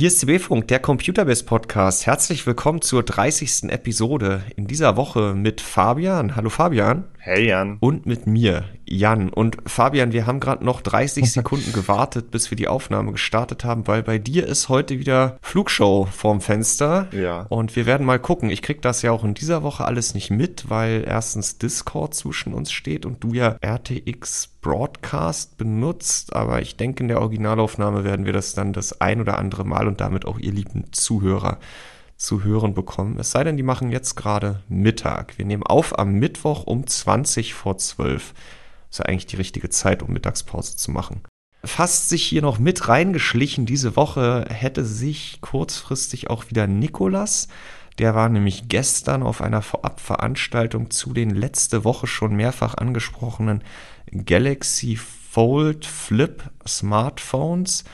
Hier ist CB-Funk, der Computerbase Podcast. Herzlich willkommen zur 30. Episode. In dieser Woche mit Fabian. Hallo Fabian. Hey Jan. Und mit mir, Jan. Und Fabian, wir haben gerade noch 30 Sekunden gewartet, bis wir die Aufnahme gestartet haben, weil bei dir ist heute wieder Flugshow vorm Fenster. Ja. Und wir werden mal gucken. Ich krieg das ja auch in dieser Woche alles nicht mit, weil erstens Discord zwischen uns steht und du ja RTX Broadcast benutzt. Aber ich denke, in der Originalaufnahme werden wir das dann das ein oder andere Mal und damit auch ihr lieben Zuhörer zu hören bekommen. Es sei denn, die machen jetzt gerade Mittag. Wir nehmen auf am Mittwoch um 20 vor 12. Das ist ja eigentlich die richtige Zeit, um Mittagspause zu machen. Fast sich hier noch mit reingeschlichen diese Woche hätte sich kurzfristig auch wieder Nikolas. Der war nämlich gestern auf einer Vorabveranstaltung zu den letzte Woche schon mehrfach angesprochenen Galaxy Fold Flip Smartphones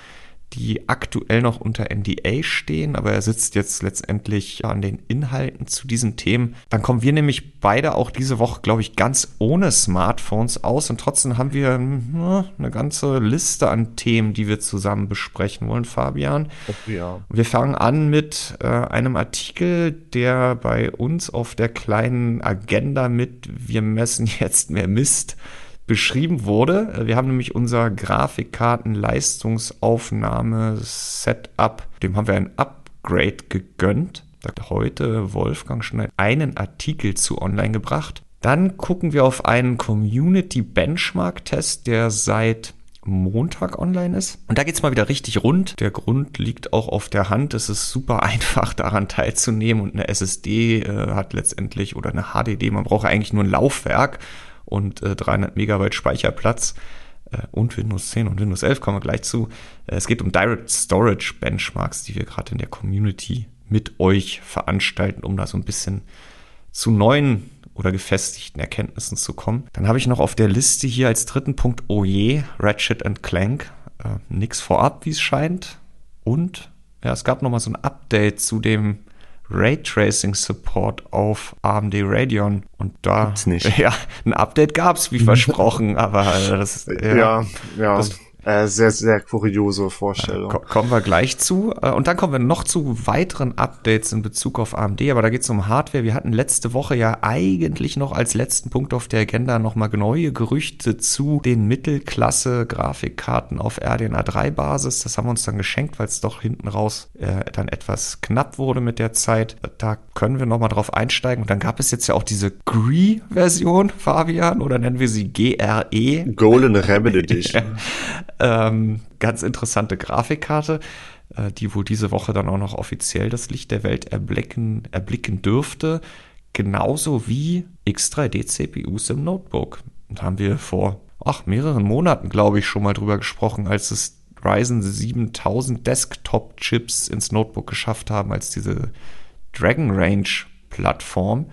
die aktuell noch unter NDA stehen, aber er sitzt jetzt letztendlich an den Inhalten zu diesen Themen. Dann kommen wir nämlich beide auch diese Woche, glaube ich, ganz ohne Smartphones aus und trotzdem haben wir na, eine ganze Liste an Themen, die wir zusammen besprechen wollen, Fabian. Oh, ja. Wir fangen an mit äh, einem Artikel, der bei uns auf der kleinen Agenda mit Wir messen jetzt mehr Mist beschrieben wurde. Wir haben nämlich unser Grafikkarten-Leistungsaufnahme-Setup, dem haben wir ein Upgrade gegönnt. Da hat heute Wolfgang schon einen Artikel zu online gebracht. Dann gucken wir auf einen Community Benchmark Test, der seit Montag online ist. Und da geht's mal wieder richtig rund. Der Grund liegt auch auf der Hand. Es ist super einfach daran teilzunehmen und eine SSD äh, hat letztendlich oder eine HDD, man braucht eigentlich nur ein Laufwerk und äh, 300 Megabyte Speicherplatz äh, und Windows 10 und Windows 11 kommen wir gleich zu. Äh, es geht um Direct Storage Benchmarks, die wir gerade in der Community mit euch veranstalten, um da so ein bisschen zu neuen oder gefestigten Erkenntnissen zu kommen. Dann habe ich noch auf der Liste hier als dritten Punkt Oje, Ratchet Clank. Äh, nix vorab, wie es scheint. Und ja, es gab noch mal so ein Update zu dem Raytracing Support auf AMD Radeon und da Gibt's nicht. ja ein Update gab's wie versprochen, aber das ja ja, ja. Das, äh, sehr, sehr kuriose Vorstellung. Ko kommen wir gleich zu. Äh, und dann kommen wir noch zu weiteren Updates in Bezug auf AMD, aber da geht es um Hardware. Wir hatten letzte Woche ja eigentlich noch als letzten Punkt auf der Agenda nochmal neue Gerüchte zu den Mittelklasse-Grafikkarten auf RDNA 3-Basis. Das haben wir uns dann geschenkt, weil es doch hinten raus äh, dann etwas knapp wurde mit der Zeit. Da können wir nochmal drauf einsteigen. Und dann gab es jetzt ja auch diese GRE-Version, Fabian, oder nennen wir sie GRE? Golden Rabbit Edition. Ähm, ganz interessante Grafikkarte, äh, die wohl diese Woche dann auch noch offiziell das Licht der Welt erblicken, erblicken dürfte. Genauso wie X3D-CPUs im Notebook. Da haben wir vor ach, mehreren Monaten, glaube ich, schon mal drüber gesprochen, als es Ryzen 7000 Desktop-Chips ins Notebook geschafft haben, als diese Dragon Range-Plattform,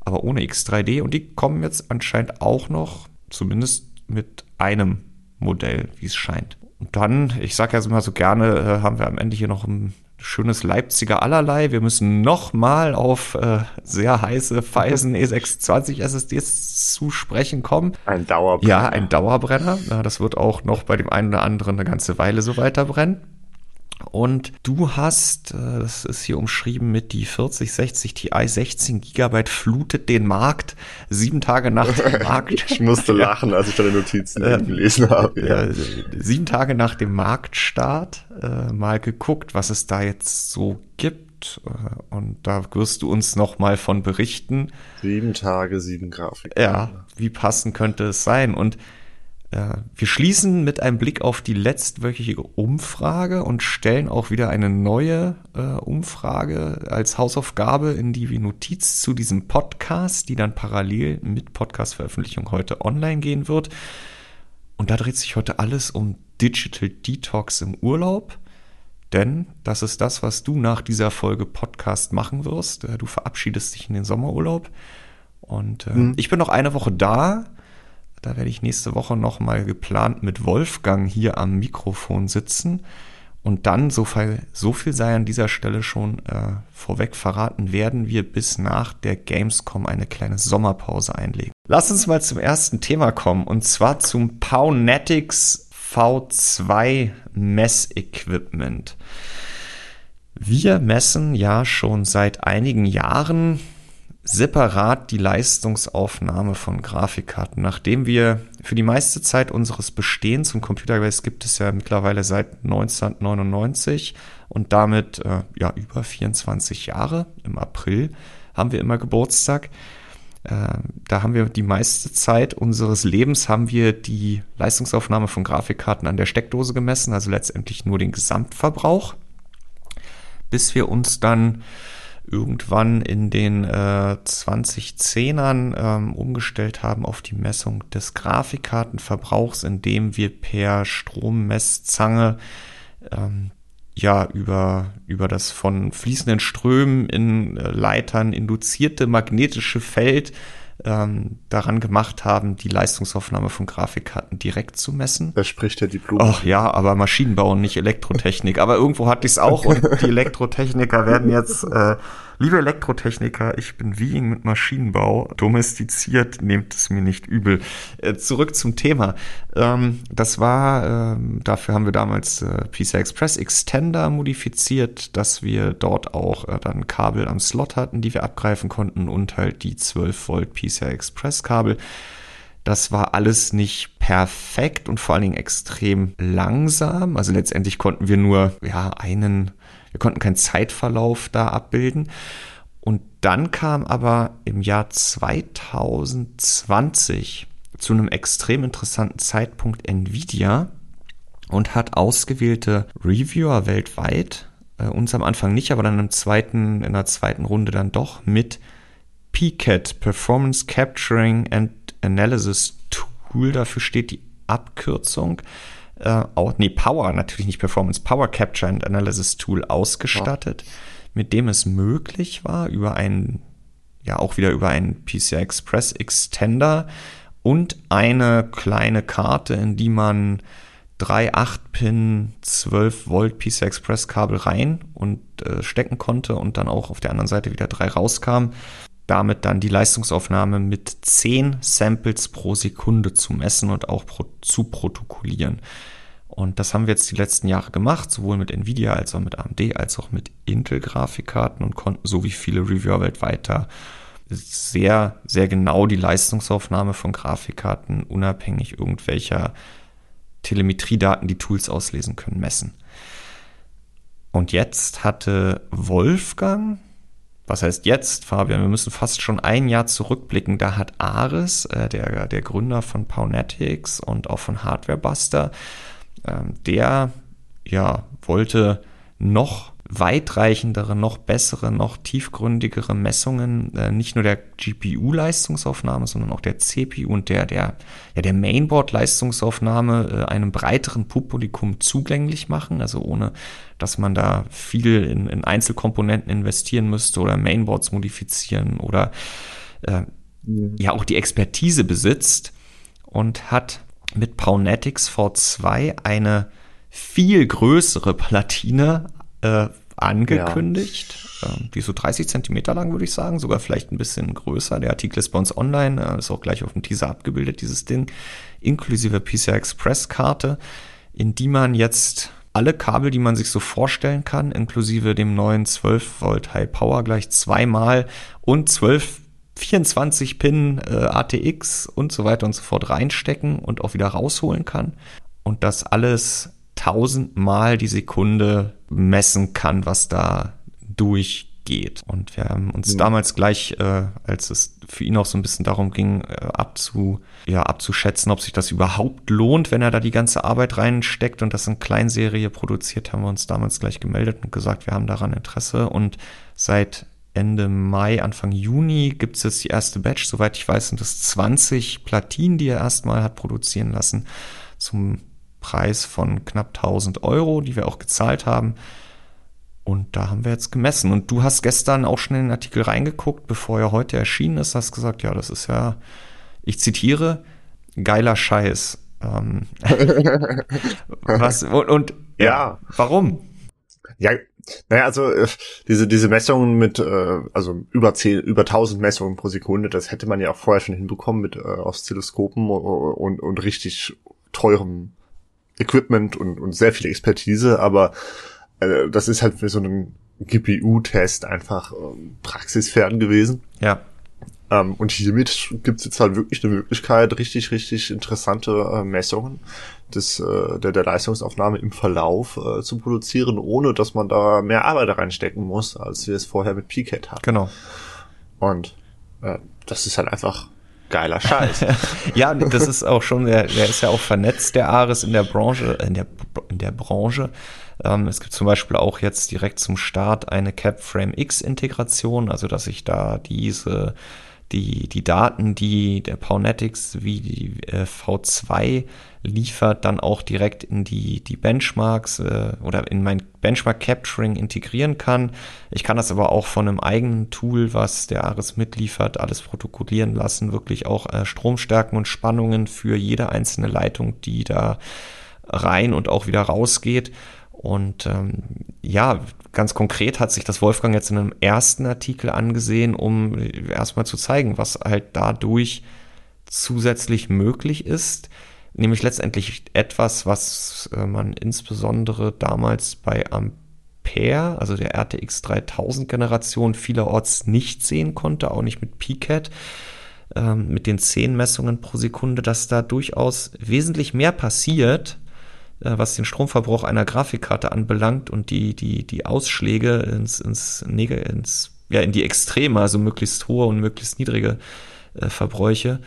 aber ohne X3D. Und die kommen jetzt anscheinend auch noch, zumindest mit einem Modell, wie es scheint. Und dann, ich sage ja immer so gerne, äh, haben wir am Ende hier noch ein schönes Leipziger allerlei. Wir müssen nochmal auf äh, sehr heiße Phison E620 SSDs zu sprechen kommen. Ein Dauerbrenner. Ja, ein Dauerbrenner. Das wird auch noch bei dem einen oder anderen eine ganze Weile so weiter brennen. Und du hast, äh, das ist hier umschrieben mit die 4060 Ti 16 Gigabyte flutet den Markt sieben Tage nach dem Markt. ich musste lachen, als ich deine Notizen äh, gelesen habe. Ja. sieben Tage nach dem Marktstart äh, mal geguckt, was es da jetzt so gibt. Äh, und da wirst du uns noch mal von berichten. Sieben Tage, sieben Grafiken. Ja, wie passend könnte es sein? Und wir schließen mit einem Blick auf die letztwöchige Umfrage und stellen auch wieder eine neue äh, Umfrage als Hausaufgabe in die Notiz zu diesem Podcast, die dann parallel mit Podcast-Veröffentlichung heute online gehen wird. Und da dreht sich heute alles um Digital Detox im Urlaub. Denn das ist das, was du nach dieser Folge Podcast machen wirst. Äh, du verabschiedest dich in den Sommerurlaub. Und äh, hm. ich bin noch eine Woche da da werde ich nächste Woche nochmal geplant mit Wolfgang hier am Mikrofon sitzen. Und dann, so viel, so viel sei an dieser Stelle schon äh, vorweg verraten, werden wir bis nach der Gamescom eine kleine Sommerpause einlegen. Lass uns mal zum ersten Thema kommen und zwar zum Pawnetics V2 Messequipment. Wir messen ja schon seit einigen Jahren separat die Leistungsaufnahme von Grafikkarten. Nachdem wir für die meiste Zeit unseres Bestehens und Computerbase gibt es ja mittlerweile seit 1999 und damit äh, ja über 24 Jahre im April haben wir immer Geburtstag. Äh, da haben wir die meiste Zeit unseres Lebens haben wir die Leistungsaufnahme von Grafikkarten an der Steckdose gemessen, also letztendlich nur den Gesamtverbrauch, bis wir uns dann irgendwann in den äh, 2010ern ähm, umgestellt haben auf die Messung des Grafikkartenverbrauchs, indem wir per Strommesszange ähm, ja über, über das von fließenden Strömen in äh, Leitern induzierte magnetische Feld ähm, daran gemacht haben, die Leistungsaufnahme von Grafikkarten direkt zu messen. Da spricht ja Diplom. Ach ja, aber Maschinenbau und nicht Elektrotechnik. aber irgendwo hatte ich es auch und die Elektrotechniker werden jetzt äh, Liebe Elektrotechniker, ich bin wie mit Maschinenbau domestiziert, nehmt es mir nicht übel. Äh, zurück zum Thema. Ähm, das war, ähm, dafür haben wir damals äh, PCI Express Extender modifiziert, dass wir dort auch äh, dann Kabel am Slot hatten, die wir abgreifen konnten und halt die 12 Volt PCI Express Kabel. Das war alles nicht perfekt und vor allen Dingen extrem langsam. Also letztendlich konnten wir nur ja einen wir konnten keinen Zeitverlauf da abbilden. Und dann kam aber im Jahr 2020 zu einem extrem interessanten Zeitpunkt Nvidia und hat ausgewählte Reviewer weltweit, äh, uns am Anfang nicht, aber dann im zweiten, in der zweiten Runde dann doch mit PCAT, Performance Capturing and Analysis Tool, dafür steht die Abkürzung, äh, auch, nee, Power, natürlich nicht Performance, Power Capture and Analysis Tool ausgestattet, ja. mit dem es möglich war, über einen, ja auch wieder über einen PCI Express Extender und eine kleine Karte, in die man drei 8-Pin 12 Volt PCI Express Kabel rein und äh, stecken konnte und dann auch auf der anderen Seite wieder drei rauskam. Damit dann die Leistungsaufnahme mit 10 Samples pro Sekunde zu messen und auch pro, zu protokollieren. Und das haben wir jetzt die letzten Jahre gemacht, sowohl mit Nvidia als auch mit AMD als auch mit Intel-Grafikkarten und konnten so wie viele Reviewer weltweit da sehr, sehr genau die Leistungsaufnahme von Grafikkarten unabhängig irgendwelcher Telemetriedaten, die Tools auslesen können, messen. Und jetzt hatte Wolfgang, was heißt jetzt, Fabian, wir müssen fast schon ein Jahr zurückblicken, da hat Ares, äh, der, der Gründer von Pownetics und auch von Hardwarebuster, ähm, der ja wollte noch weitreichendere, noch bessere, noch tiefgründigere Messungen, äh, nicht nur der GPU-Leistungsaufnahme, sondern auch der CPU und der, der, ja, der Mainboard-Leistungsaufnahme äh, einem breiteren Publikum zugänglich machen, also ohne, dass man da viel in, in Einzelkomponenten investieren müsste oder Mainboards modifizieren oder äh, mhm. ja auch die Expertise besitzt und hat mit Pawnetics V2 eine viel größere Platine äh, angekündigt. Ja. Ähm, die ist so 30 Zentimeter lang, würde ich sagen, sogar vielleicht ein bisschen größer. Der Artikel ist bei uns online, äh, ist auch gleich auf dem Teaser abgebildet, dieses Ding, inklusive PCI Express Karte, in die man jetzt alle Kabel, die man sich so vorstellen kann, inklusive dem neuen 12 Volt High Power gleich zweimal und 12 24 Pin äh, ATX und so weiter und so fort reinstecken und auch wieder rausholen kann. Und das alles tausendmal die Sekunde messen kann, was da durchgeht. Und wir haben uns ja. damals gleich, äh, als es für ihn auch so ein bisschen darum ging, äh, abzu, ja, abzuschätzen, ob sich das überhaupt lohnt, wenn er da die ganze Arbeit reinsteckt und das in Kleinserie produziert, haben wir uns damals gleich gemeldet und gesagt, wir haben daran Interesse. Und seit Ende Mai, Anfang Juni gibt es jetzt die erste Batch. Soweit ich weiß, sind es 20 Platinen, die er erstmal hat produzieren lassen, zum Preis von knapp 1000 Euro, die wir auch gezahlt haben. Und da haben wir jetzt gemessen. Und du hast gestern auch schon in den Artikel reingeguckt, bevor er heute erschienen ist, hast gesagt, ja, das ist ja, ich zitiere, geiler Scheiß. Ähm, was, und, und ja, ja, warum? Ja, naja, also äh, diese diese Messungen mit äh, also über zehn, über 1000 Messungen pro Sekunde, das hätte man ja auch vorher schon hinbekommen mit äh, Oszilloskopen und, und, und richtig teurem Equipment und, und sehr viel Expertise, aber äh, das ist halt für so einen GPU-Test einfach ähm, praxisfern gewesen. Ja. Ähm, und hiermit gibt es jetzt halt wirklich eine Möglichkeit, richtig, richtig interessante äh, Messungen des, äh, der, der Leistungsaufnahme im Verlauf äh, zu produzieren, ohne dass man da mehr Arbeit reinstecken muss, als wir es vorher mit PCAT hatten. Genau. Und äh, das ist halt einfach geiler Scheiß. ja, das ist auch schon, der, der ist ja auch vernetzt, der Ares in der Branche, in der, in der Branche. Ähm, es gibt zum Beispiel auch jetzt direkt zum Start eine CapFrame X Integration, also dass ich da diese die, die Daten, die der Pawnetics wie die äh, V2 liefert, dann auch direkt in die, die Benchmarks äh, oder in mein Benchmark Capturing integrieren kann. Ich kann das aber auch von einem eigenen Tool, was der Ares mitliefert, alles protokollieren lassen, wirklich auch äh, Stromstärken und Spannungen für jede einzelne Leitung, die da rein und auch wieder rausgeht. Und ähm, ja, ganz konkret hat sich das Wolfgang jetzt in einem ersten Artikel angesehen, um erstmal zu zeigen, was halt dadurch zusätzlich möglich ist. Nämlich letztendlich etwas, was äh, man insbesondere damals bei Ampere, also der RTX 3000 Generation, vielerorts nicht sehen konnte, auch nicht mit PCAT, ähm, mit den 10 Messungen pro Sekunde, dass da durchaus wesentlich mehr passiert, äh, was den Stromverbrauch einer Grafikkarte anbelangt und die, die, die Ausschläge ins, ins, ins, ja, in die Extreme, also möglichst hohe und möglichst niedrige äh, Verbräuche,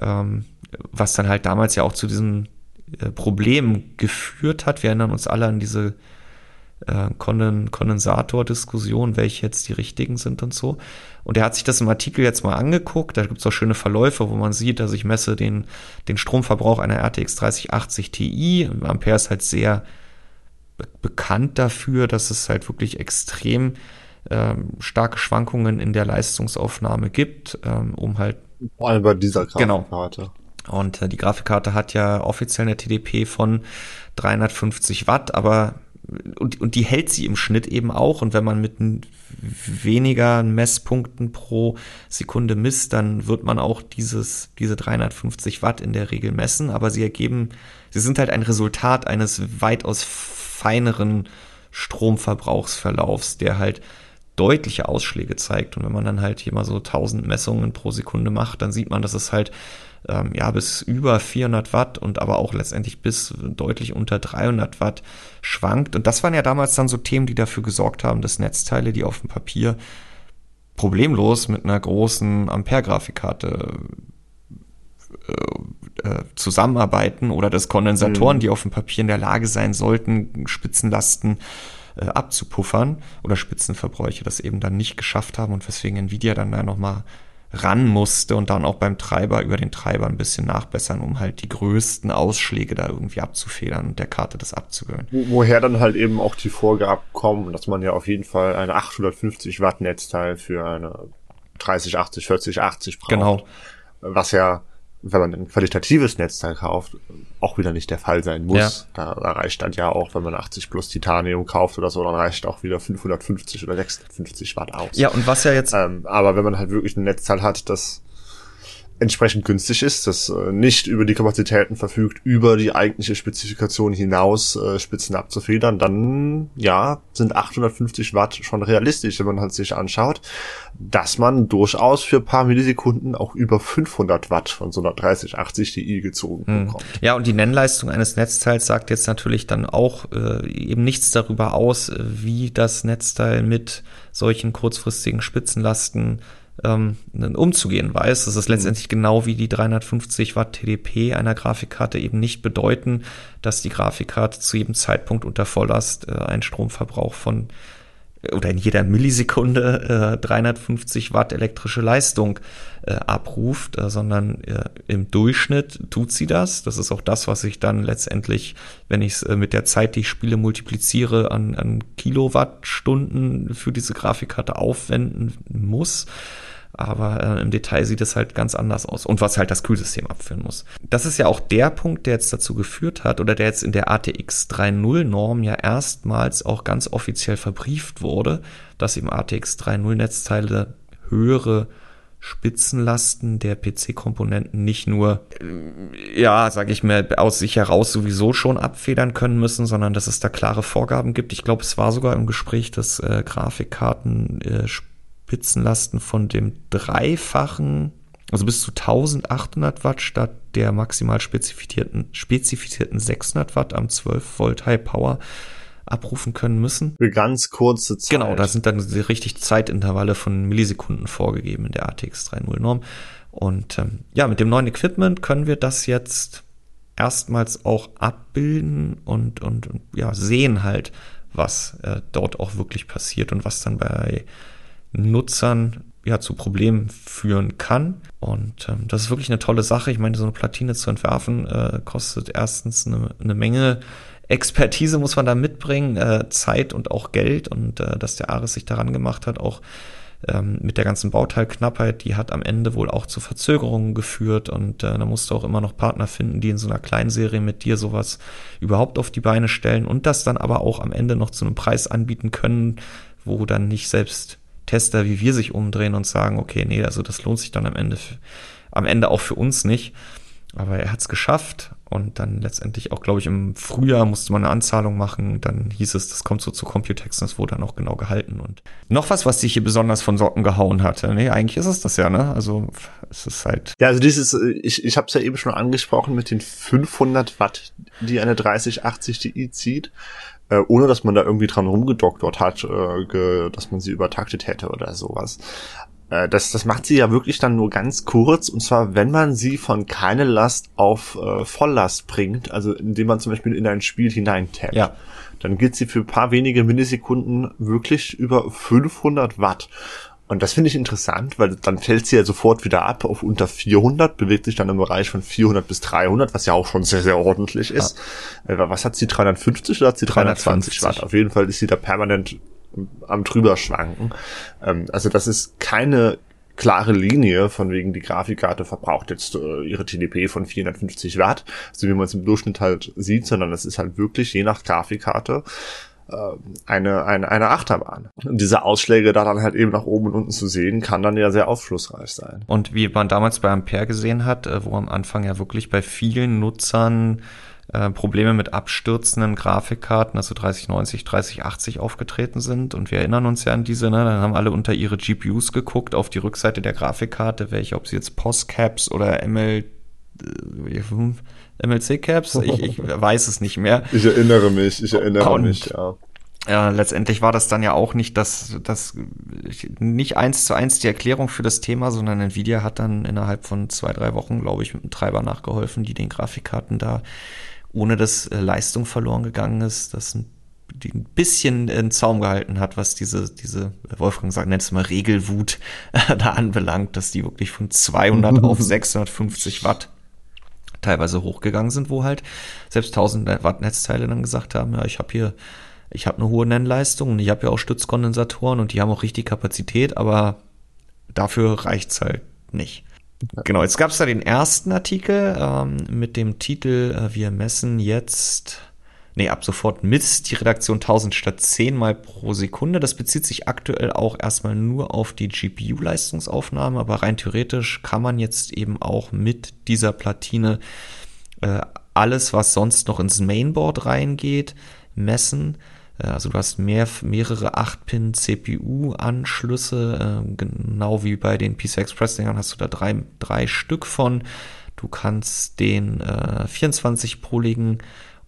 ähm, was dann halt damals ja auch zu diesem äh, Problem geführt hat. Wir erinnern uns alle an diese äh, Kondensator-Diskussion, welche jetzt die richtigen sind und so. Und er hat sich das im Artikel jetzt mal angeguckt. Da gibt es auch schöne Verläufe, wo man sieht, dass ich messe den, den Stromverbrauch einer RTX 3080 Ti. Ampere ist halt sehr be bekannt dafür, dass es halt wirklich extrem ähm, starke Schwankungen in der Leistungsaufnahme gibt, ähm, um halt vor allem bei dieser Grafikkarte. Genau. Und äh, die Grafikkarte hat ja offiziell eine TDP von 350 Watt, aber und, und die hält sie im Schnitt eben auch. Und wenn man mit weniger Messpunkten pro Sekunde misst, dann wird man auch dieses, diese 350 Watt in der Regel messen. Aber sie ergeben, sie sind halt ein Resultat eines weitaus feineren Stromverbrauchsverlaufs, der halt deutliche Ausschläge zeigt. Und wenn man dann halt hier mal so 1000 Messungen pro Sekunde macht, dann sieht man, dass es halt ähm, ja bis über 400 Watt und aber auch letztendlich bis deutlich unter 300 Watt schwankt. Und das waren ja damals dann so Themen, die dafür gesorgt haben, dass Netzteile, die auf dem Papier problemlos mit einer großen Ampere-Grafikkarte äh, äh, zusammenarbeiten oder dass Kondensatoren, mhm. die auf dem Papier in der Lage sein sollten, Spitzenlasten äh, abzupuffern oder Spitzenverbräuche das eben dann nicht geschafft haben und weswegen Nvidia dann da nochmal ran musste und dann auch beim Treiber über den Treiber ein bisschen nachbessern, um halt die größten Ausschläge da irgendwie abzufedern und der Karte das abzugewöhnen. Woher dann halt eben auch die Vorgaben kommen, dass man ja auf jeden Fall eine 850 Watt Netzteil für eine 30, 80, 40, 80 braucht. Genau. Was ja wenn man ein qualitatives Netzteil kauft, auch wieder nicht der Fall sein muss. Ja. Da, reicht dann ja auch, wenn man 80 plus Titanium kauft oder so, dann reicht auch wieder 550 oder 650 Watt aus. Ja, und was ja jetzt. Ähm, aber wenn man halt wirklich ein Netzteil hat, das entsprechend günstig ist, das äh, nicht über die Kapazitäten verfügt, über die eigentliche Spezifikation hinaus äh, Spitzen abzufedern, dann ja, sind 850 Watt schon realistisch, wenn man halt sich anschaut, dass man durchaus für paar Millisekunden auch über 500 Watt von so einer 3080 Ti gezogen hm. bekommt. Ja, und die Nennleistung eines Netzteils sagt jetzt natürlich dann auch äh, eben nichts darüber aus, wie das Netzteil mit solchen kurzfristigen Spitzenlasten ähm, umzugehen weiß. Das ist letztendlich genau wie die 350 Watt TDP einer Grafikkarte eben nicht bedeuten, dass die Grafikkarte zu jedem Zeitpunkt unter Volllast äh, einen Stromverbrauch von oder in jeder Millisekunde äh, 350 Watt elektrische Leistung äh, abruft, äh, sondern äh, im Durchschnitt tut sie das. Das ist auch das, was ich dann letztendlich, wenn ich es äh, mit der Zeit, die ich spiele, multipliziere, an, an Kilowattstunden für diese Grafikkarte aufwenden muss. Aber äh, im Detail sieht es halt ganz anders aus. Und was halt das Kühlsystem abführen muss. Das ist ja auch der Punkt, der jetzt dazu geführt hat, oder der jetzt in der ATX 3.0 Norm ja erstmals auch ganz offiziell verbrieft wurde, dass eben ATX 3.0 Netzteile höhere Spitzenlasten der PC-Komponenten nicht nur, äh, ja, sage ich mir, aus sich heraus sowieso schon abfedern können müssen, sondern dass es da klare Vorgaben gibt. Ich glaube, es war sogar im Gespräch, dass äh, Grafikkarten äh, Spitzenlasten von dem dreifachen, also bis zu 1800 Watt statt der maximal spezifizierten, spezifizierten 600 Watt am 12 Volt High Power abrufen können müssen. Für ganz kurze Zeit. Genau, da sind dann richtig Zeitintervalle von Millisekunden vorgegeben in der ATX 3.0 Norm. Und ähm, ja, mit dem neuen Equipment können wir das jetzt erstmals auch abbilden und, und, und ja, sehen halt, was äh, dort auch wirklich passiert und was dann bei Nutzern ja zu Problemen führen kann. Und ähm, das ist wirklich eine tolle Sache. Ich meine, so eine Platine zu entwerfen äh, kostet erstens eine, eine Menge Expertise muss man da mitbringen, äh, Zeit und auch Geld und äh, dass der Ares sich daran gemacht hat, auch ähm, mit der ganzen Bauteilknappheit, die hat am Ende wohl auch zu Verzögerungen geführt und äh, da musst du auch immer noch Partner finden, die in so einer Kleinserie mit dir sowas überhaupt auf die Beine stellen und das dann aber auch am Ende noch zu einem Preis anbieten können, wo dann nicht selbst Tester wie wir sich umdrehen und sagen, okay, nee, also das lohnt sich dann am Ende, am Ende auch für uns nicht. Aber er hat es geschafft und dann letztendlich auch, glaube ich, im Frühjahr musste man eine Anzahlung machen. Dann hieß es, das kommt so zu Computex und es wurde dann auch genau gehalten. Und noch was, was dich hier besonders von Socken gehauen hatte. Nee, eigentlich ist es das ja, ne? Also es ist halt. Ja, also dieses, ich, ich habe es ja eben schon angesprochen mit den 500 Watt, die eine 3080 Ti zieht äh, ohne dass man da irgendwie dran rumgedoktort hat, äh, ge, dass man sie übertaktet hätte oder sowas. Äh, das, das macht sie ja wirklich dann nur ganz kurz, und zwar, wenn man sie von keine Last auf äh, Volllast bringt, also indem man zum Beispiel in ein Spiel hineintappt. Ja. Dann geht sie für ein paar wenige Millisekunden wirklich über 500 Watt. Und das finde ich interessant, weil dann fällt sie ja sofort wieder ab auf unter 400, bewegt sich dann im Bereich von 400 bis 300, was ja auch schon sehr, sehr ordentlich ist. Ja. Äh, was hat sie, 350 oder hat sie 320 350. Watt? Auf jeden Fall ist sie da permanent am drüber schwanken. Ähm, also das ist keine klare Linie, von wegen die Grafikkarte verbraucht jetzt äh, ihre TDP von 450 Watt, so wie man es im Durchschnitt halt sieht, sondern es ist halt wirklich je nach Grafikkarte eine, eine, eine Achterbahn. Und diese Ausschläge da dann halt eben nach oben und unten zu sehen, kann dann ja sehr aufschlussreich sein. Und wie man damals bei Ampere gesehen hat, äh, wo am Anfang ja wirklich bei vielen Nutzern äh, Probleme mit abstürzenden Grafikkarten, also 3090, 3080 aufgetreten sind. Und wir erinnern uns ja an diese, ne? dann haben alle unter ihre GPUs geguckt, auf die Rückseite der Grafikkarte, welche, ob sie jetzt POS-Caps oder ML, äh, MLC-Caps, ich, ich weiß es nicht mehr. Ich erinnere mich, ich erinnere Und, mich, ja. Ja, letztendlich war das dann ja auch nicht das, das nicht eins zu eins die Erklärung für das Thema, sondern Nvidia hat dann innerhalb von zwei, drei Wochen, glaube ich, mit einem Treiber nachgeholfen, die den Grafikkarten da ohne dass äh, Leistung verloren gegangen ist, das ein, die ein bisschen in Zaum gehalten hat, was diese, diese, Wolfgang sagt, nennt es mal Regelwut äh, da anbelangt, dass die wirklich von 200 auf 650 Watt teilweise hochgegangen sind, wo halt selbst 1000 Watt Netzteile dann gesagt haben, ja, ich habe hier, ich habe eine hohe Nennleistung und ich habe ja auch Stützkondensatoren und die haben auch richtig Kapazität, aber dafür reicht's halt nicht. Genau, jetzt gab es da den ersten Artikel ähm, mit dem Titel äh, Wir messen jetzt, nee, ab sofort misst die Redaktion 1000 statt 10 mal pro Sekunde. Das bezieht sich aktuell auch erstmal nur auf die GPU-Leistungsaufnahme, aber rein theoretisch kann man jetzt eben auch mit dieser Platine äh, alles, was sonst noch ins Mainboard reingeht, messen. Äh, also du hast mehr, mehrere 8-Pin CPU-Anschlüsse, äh, genau wie bei den PCI Express-Dingern hast du da drei, drei Stück von. Du kannst den äh, 24-poligen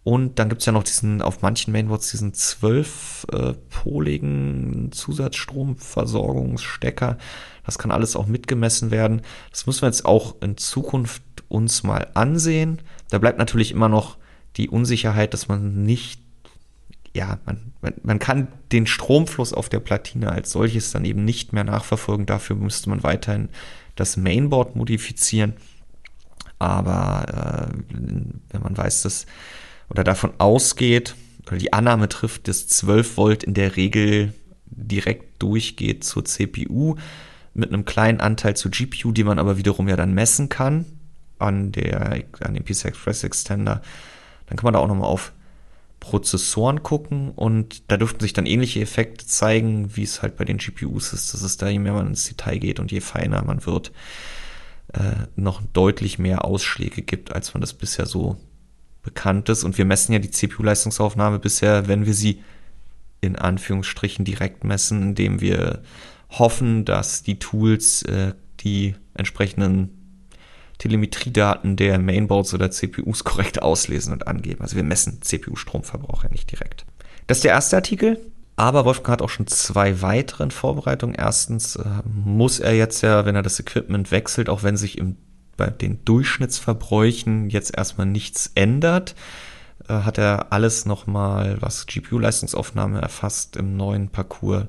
und dann gibt's ja noch diesen, auf manchen Mainboards diesen 12-poligen Zusatzstromversorgungsstecker. Das kann alles auch mitgemessen werden. Das müssen wir jetzt auch in Zukunft uns mal ansehen. Da bleibt natürlich immer noch die Unsicherheit, dass man nicht ja, man, man, man kann den Stromfluss auf der Platine als solches dann eben nicht mehr nachverfolgen. Dafür müsste man weiterhin das Mainboard modifizieren. Aber äh, wenn man weiß, dass oder davon ausgeht oder die Annahme trifft, dass 12 Volt in der Regel direkt durchgeht zur CPU mit einem kleinen Anteil zur GPU, die man aber wiederum ja dann messen kann an der an dem PCI Express Extender, dann kann man da auch nochmal auf Prozessoren gucken und da dürften sich dann ähnliche Effekte zeigen, wie es halt bei den GPUs ist, dass es da, je mehr man ins Detail geht und je feiner man wird, äh, noch deutlich mehr Ausschläge gibt, als man das bisher so bekannt ist. Und wir messen ja die CPU-Leistungsaufnahme bisher, wenn wir sie in Anführungsstrichen direkt messen, indem wir hoffen, dass die Tools äh, die entsprechenden Telemetriedaten der Mainboards oder CPUs korrekt auslesen und angeben. Also wir messen CPU-Stromverbrauch ja nicht direkt. Das ist der erste Artikel. Aber Wolfgang hat auch schon zwei weitere in Vorbereitung. Erstens äh, muss er jetzt ja, wenn er das Equipment wechselt, auch wenn sich im, bei den Durchschnittsverbräuchen jetzt erstmal nichts ändert, äh, hat er alles nochmal, was GPU-Leistungsaufnahme erfasst, im neuen Parcours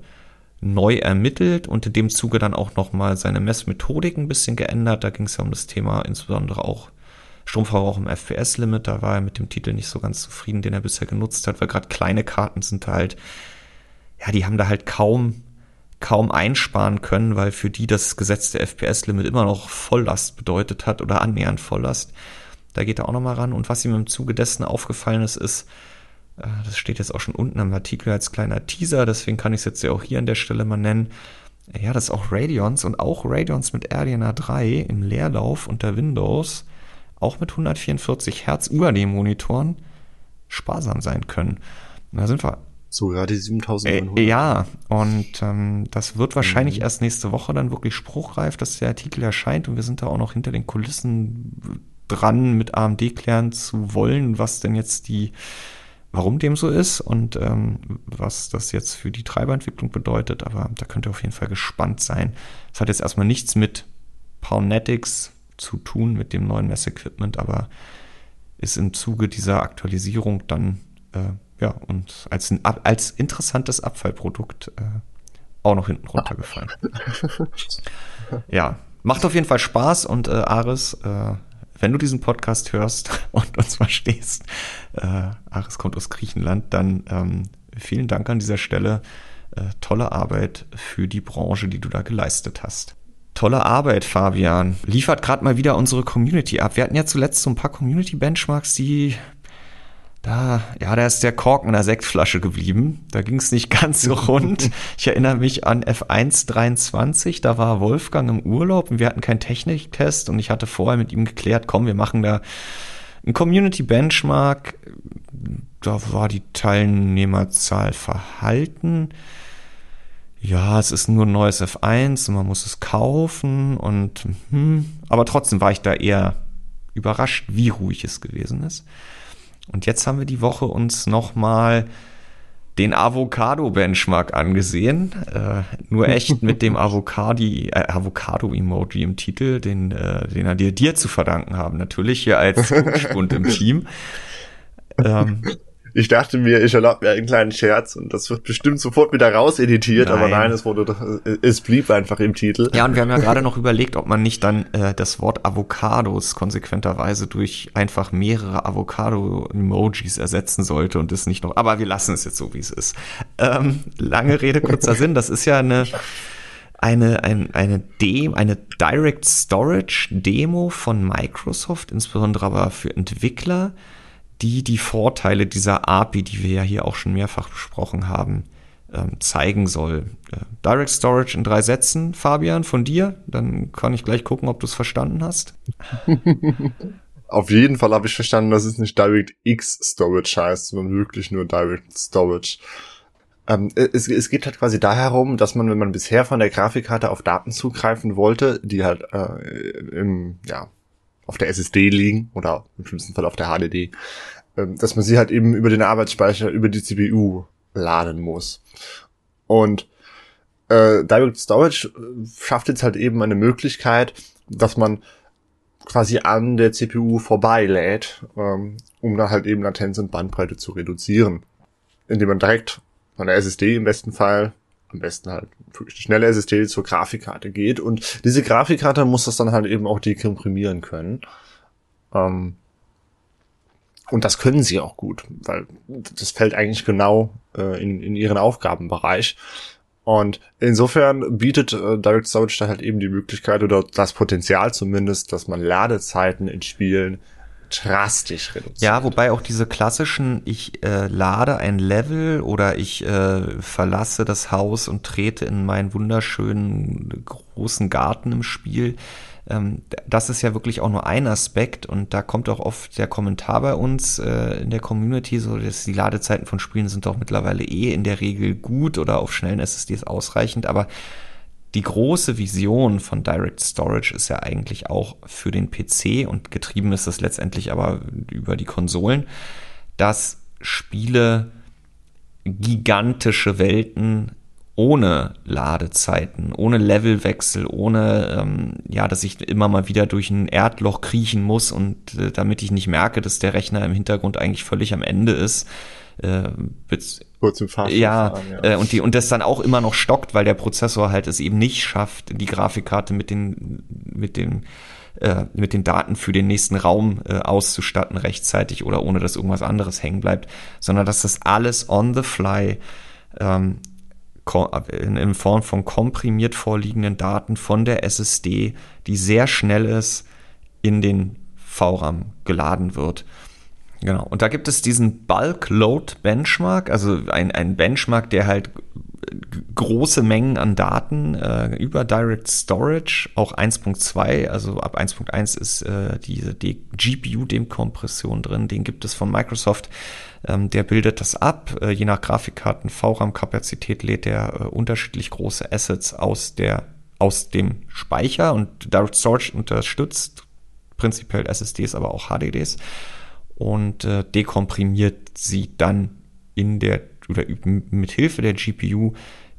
neu ermittelt und in dem Zuge dann auch nochmal seine Messmethodik ein bisschen geändert. Da ging es ja um das Thema insbesondere auch Stromverbrauch im FPS-Limit. Da war er mit dem Titel nicht so ganz zufrieden, den er bisher genutzt hat, weil gerade kleine Karten sind halt, ja, die haben da halt kaum kaum einsparen können, weil für die das gesetzte FPS-Limit immer noch Volllast bedeutet hat oder annähernd Volllast. Da geht er auch nochmal ran. Und was ihm im Zuge dessen aufgefallen ist, ist, äh, das steht jetzt auch schon unten am Artikel als kleiner Teaser, deswegen kann ich es jetzt ja auch hier an der Stelle mal nennen. Ja, dass auch Radeons und auch Radeons mit RDNA 3 im Leerlauf unter Windows auch mit 144 Hertz UAD-Monitoren sparsam sein können. Da sind wir. Sogar die 7900. Äh, ja, und ähm, das wird wahrscheinlich mhm. erst nächste Woche dann wirklich spruchreif, dass der Artikel erscheint und wir sind da auch noch hinter den Kulissen dran, mit AMD klären zu wollen, was denn jetzt die warum dem so ist und ähm, was das jetzt für die Treiberentwicklung bedeutet, aber da könnt ihr auf jeden Fall gespannt sein. Es hat jetzt erstmal nichts mit Pownetics zu tun, mit dem neuen Messequipment, aber ist im Zuge dieser Aktualisierung dann äh, ja und als, ein, als interessantes Abfallprodukt äh, auch noch hinten runtergefallen. ja, macht auf jeden Fall Spaß und äh, Aris, äh, wenn du diesen Podcast hörst und uns verstehst, äh, Aris kommt aus Griechenland, dann ähm, vielen Dank an dieser Stelle. Äh, tolle Arbeit für die Branche, die du da geleistet hast. Tolle Arbeit, Fabian. Liefert gerade mal wieder unsere Community ab. Wir hatten ja zuletzt so ein paar Community-Benchmarks, die da, ja, da ist der Korken in der Sektflasche geblieben. Da ging es nicht ganz so rund. Ich erinnere mich an F1 23, da war Wolfgang im Urlaub und wir hatten keinen Techniktest und ich hatte vorher mit ihm geklärt, komm, wir machen da ein Community Benchmark. Da war die Teilnehmerzahl verhalten. Ja, es ist nur ein neues F1 und man muss es kaufen und hm, aber trotzdem war ich da eher überrascht, wie ruhig es gewesen ist. Und jetzt haben wir die Woche uns nochmal den Avocado-Benchmark angesehen. Äh, nur echt mit dem Avocadi, äh, Avocado-Emoji im Titel, den, äh, den er dir, dir zu verdanken haben. Natürlich hier als Spund im Team. Ähm, ich dachte mir, ich erlaube mir einen kleinen Scherz und das wird bestimmt sofort wieder rauseditiert, nein. aber nein, es wurde doch, es blieb einfach im Titel. Ja, und wir haben ja gerade noch überlegt, ob man nicht dann äh, das Wort Avocados konsequenterweise durch einfach mehrere Avocado-Emojis ersetzen sollte und es nicht noch, aber wir lassen es jetzt so, wie es ist. Ähm, lange Rede, kurzer Sinn, das ist ja eine eine, ein, eine, Dem eine Direct Storage Demo von Microsoft, insbesondere aber für Entwickler, die die Vorteile dieser API, die wir ja hier auch schon mehrfach besprochen haben, ähm, zeigen soll. Äh, Direct Storage in drei Sätzen, Fabian, von dir. Dann kann ich gleich gucken, ob du es verstanden hast. Auf jeden Fall habe ich verstanden, dass es nicht Direct X Storage heißt, sondern wirklich nur Direct Storage. Ähm, es, es geht halt quasi da herum, dass man, wenn man bisher von der Grafikkarte auf Daten zugreifen wollte, die halt äh, im, ja, auf der SSD liegen oder im schlimmsten Fall auf der HDD, ähm, dass man sie halt eben über den Arbeitsspeicher, über die CPU laden muss. Und äh, Direct Storage äh, schafft jetzt halt eben eine Möglichkeit, dass man quasi an der CPU vorbeilädt, ähm, um da halt eben Latenz und Bandbreite zu reduzieren. Indem man direkt von der SSD im besten Fall am besten halt schnelle SSD zur Grafikkarte geht. Und diese Grafikkarte muss das dann halt eben auch dekomprimieren können. Ähm, und das können sie auch gut, weil das fällt eigentlich genau äh, in, in ihren Aufgabenbereich. Und insofern bietet äh, Direct Storage da halt eben die Möglichkeit oder das Potenzial zumindest, dass man Ladezeiten in Spielen drastisch reduziert. Ja, wobei auch diese klassischen, ich äh, lade ein Level oder ich äh, verlasse das Haus und trete in meinen wunderschönen großen Garten im Spiel. Ähm, das ist ja wirklich auch nur ein Aspekt und da kommt auch oft der Kommentar bei uns äh, in der Community, so dass die Ladezeiten von Spielen sind doch mittlerweile eh in der Regel gut oder auf schnellen SSDs ausreichend, aber die große Vision von Direct Storage ist ja eigentlich auch für den PC und getrieben ist es letztendlich aber über die Konsolen, dass Spiele gigantische Welten ohne Ladezeiten, ohne Levelwechsel, ohne ähm, ja, dass ich immer mal wieder durch ein Erdloch kriechen muss und äh, damit ich nicht merke, dass der Rechner im Hintergrund eigentlich völlig am Ende ist, äh, kurz im Fahrstuhl ja, fahren, ja. Äh, und die und das dann auch immer noch stockt, weil der Prozessor halt es eben nicht schafft, die Grafikkarte mit den mit den äh, mit den Daten für den nächsten Raum äh, auszustatten rechtzeitig oder ohne dass irgendwas anderes hängen bleibt, sondern dass das alles on the fly ähm, in, in Form von komprimiert vorliegenden Daten von der SSD, die sehr schnell ist, in den VRAM geladen wird. Genau. Und da gibt es diesen Bulk Load Benchmark, also ein, ein Benchmark, der halt große Mengen an Daten äh, über Direct Storage, auch 1.2, also ab 1.1 ist äh, diese GPU-Dekompression drin, den gibt es von Microsoft. Ähm, der bildet das ab. Äh, je nach Grafikkarten VRAM-Kapazität lädt der äh, unterschiedlich große Assets aus der aus dem Speicher und Direct Storage unterstützt prinzipiell SSDs, aber auch HDDs und äh, dekomprimiert sie dann in der oder mit Hilfe der GPU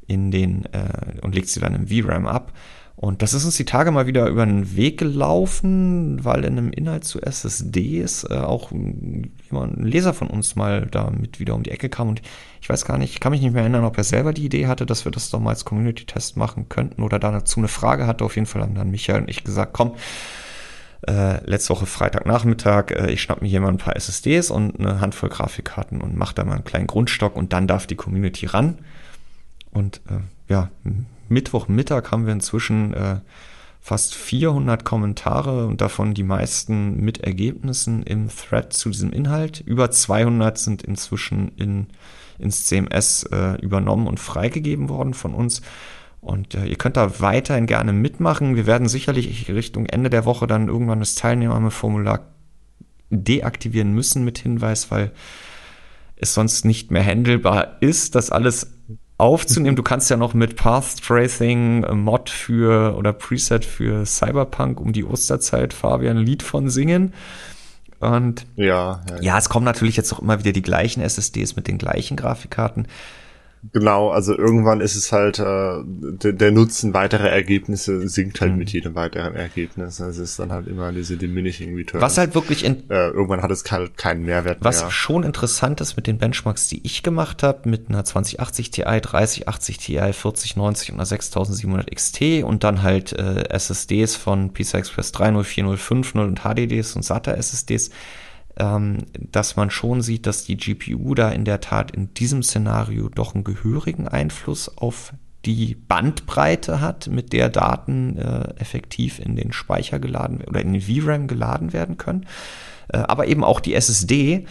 in den äh, und legt sie dann im VRAM ab. Und das ist uns die Tage mal wieder über den Weg gelaufen, weil in einem Inhalt zu SSDs äh, auch jemand, ein Leser von uns mal damit wieder um die Ecke kam. Und ich weiß gar nicht, ich kann mich nicht mehr erinnern, ob er selber die Idee hatte, dass wir das doch mal als Community-Test machen könnten oder dazu eine Frage hatte. Auf jeden Fall haben dann Michael und ich gesagt, komm, äh, letzte Woche Freitagnachmittag, äh, ich schnapp mir hier mal ein paar SSDs und eine Handvoll Grafikkarten und mache da mal einen kleinen Grundstock und dann darf die Community ran. Und äh, ja, Mittwochmittag haben wir inzwischen äh, fast 400 Kommentare und davon die meisten mit Ergebnissen im Thread zu diesem Inhalt. Über 200 sind inzwischen in, ins CMS äh, übernommen und freigegeben worden von uns. Und äh, ihr könnt da weiterhin gerne mitmachen. Wir werden sicherlich Richtung Ende der Woche dann irgendwann das Teilnehmerformular deaktivieren müssen mit Hinweis, weil es sonst nicht mehr handelbar ist, das alles aufzunehmen. Du kannst ja noch mit Path Tracing, äh, Mod für oder Preset für Cyberpunk um die Osterzeit Fabian ein Lied von singen. Und ja, ja, ja, es kommen natürlich jetzt auch immer wieder die gleichen SSDs mit den gleichen Grafikkarten. Genau, also irgendwann ist es halt, äh, der, der Nutzen weiterer Ergebnisse sinkt halt mhm. mit jedem weiteren Ergebnis. Also es ist dann halt immer diese diminishing return. Was halt wirklich in, äh, irgendwann hat es halt keinen Mehrwert was mehr. Was schon interessant ist mit den Benchmarks, die ich gemacht habe, mit einer 2080 Ti, 3080 Ti, 4090 und einer 6700 XT und dann halt äh, SSDs von PCI Express 3.0, 4.0, 5.0 und HDDs und SATA SSDs ähm, dass man schon sieht, dass die GPU da in der Tat in diesem Szenario doch einen gehörigen Einfluss auf die Bandbreite hat, mit der Daten äh, effektiv in den Speicher geladen oder in den VRAM geladen werden können. Äh, aber eben auch die SSD.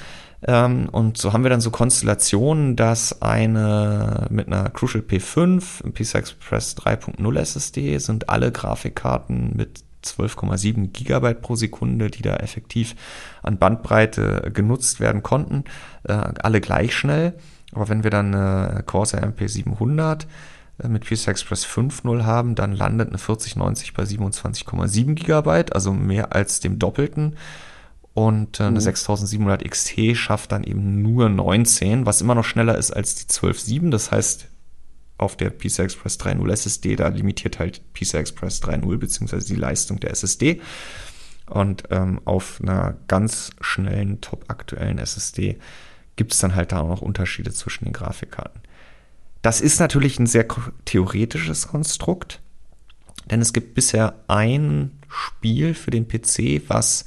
Ähm, und so haben wir dann so Konstellationen, dass eine mit einer Crucial P5, PCI Express 3.0 SSD sind alle Grafikkarten mit 12,7 Gigabyte pro Sekunde, die da effektiv an Bandbreite genutzt werden konnten, äh, alle gleich schnell. Aber wenn wir dann eine Corsair MP700 äh, mit PCI Express 5.0 haben, dann landet eine 4090 bei 27,7 Gigabyte, also mehr als dem Doppelten. Und äh, eine mhm. 6700 XT schafft dann eben nur 19, was immer noch schneller ist als die 12.7. Das heißt, auf der PCI Express 3.0 SSD, da limitiert halt PCI Express 3.0 beziehungsweise die Leistung der SSD. Und ähm, auf einer ganz schnellen, top aktuellen SSD gibt es dann halt da auch noch Unterschiede zwischen den Grafikkarten. Das ist natürlich ein sehr theoretisches Konstrukt, denn es gibt bisher ein Spiel für den PC, was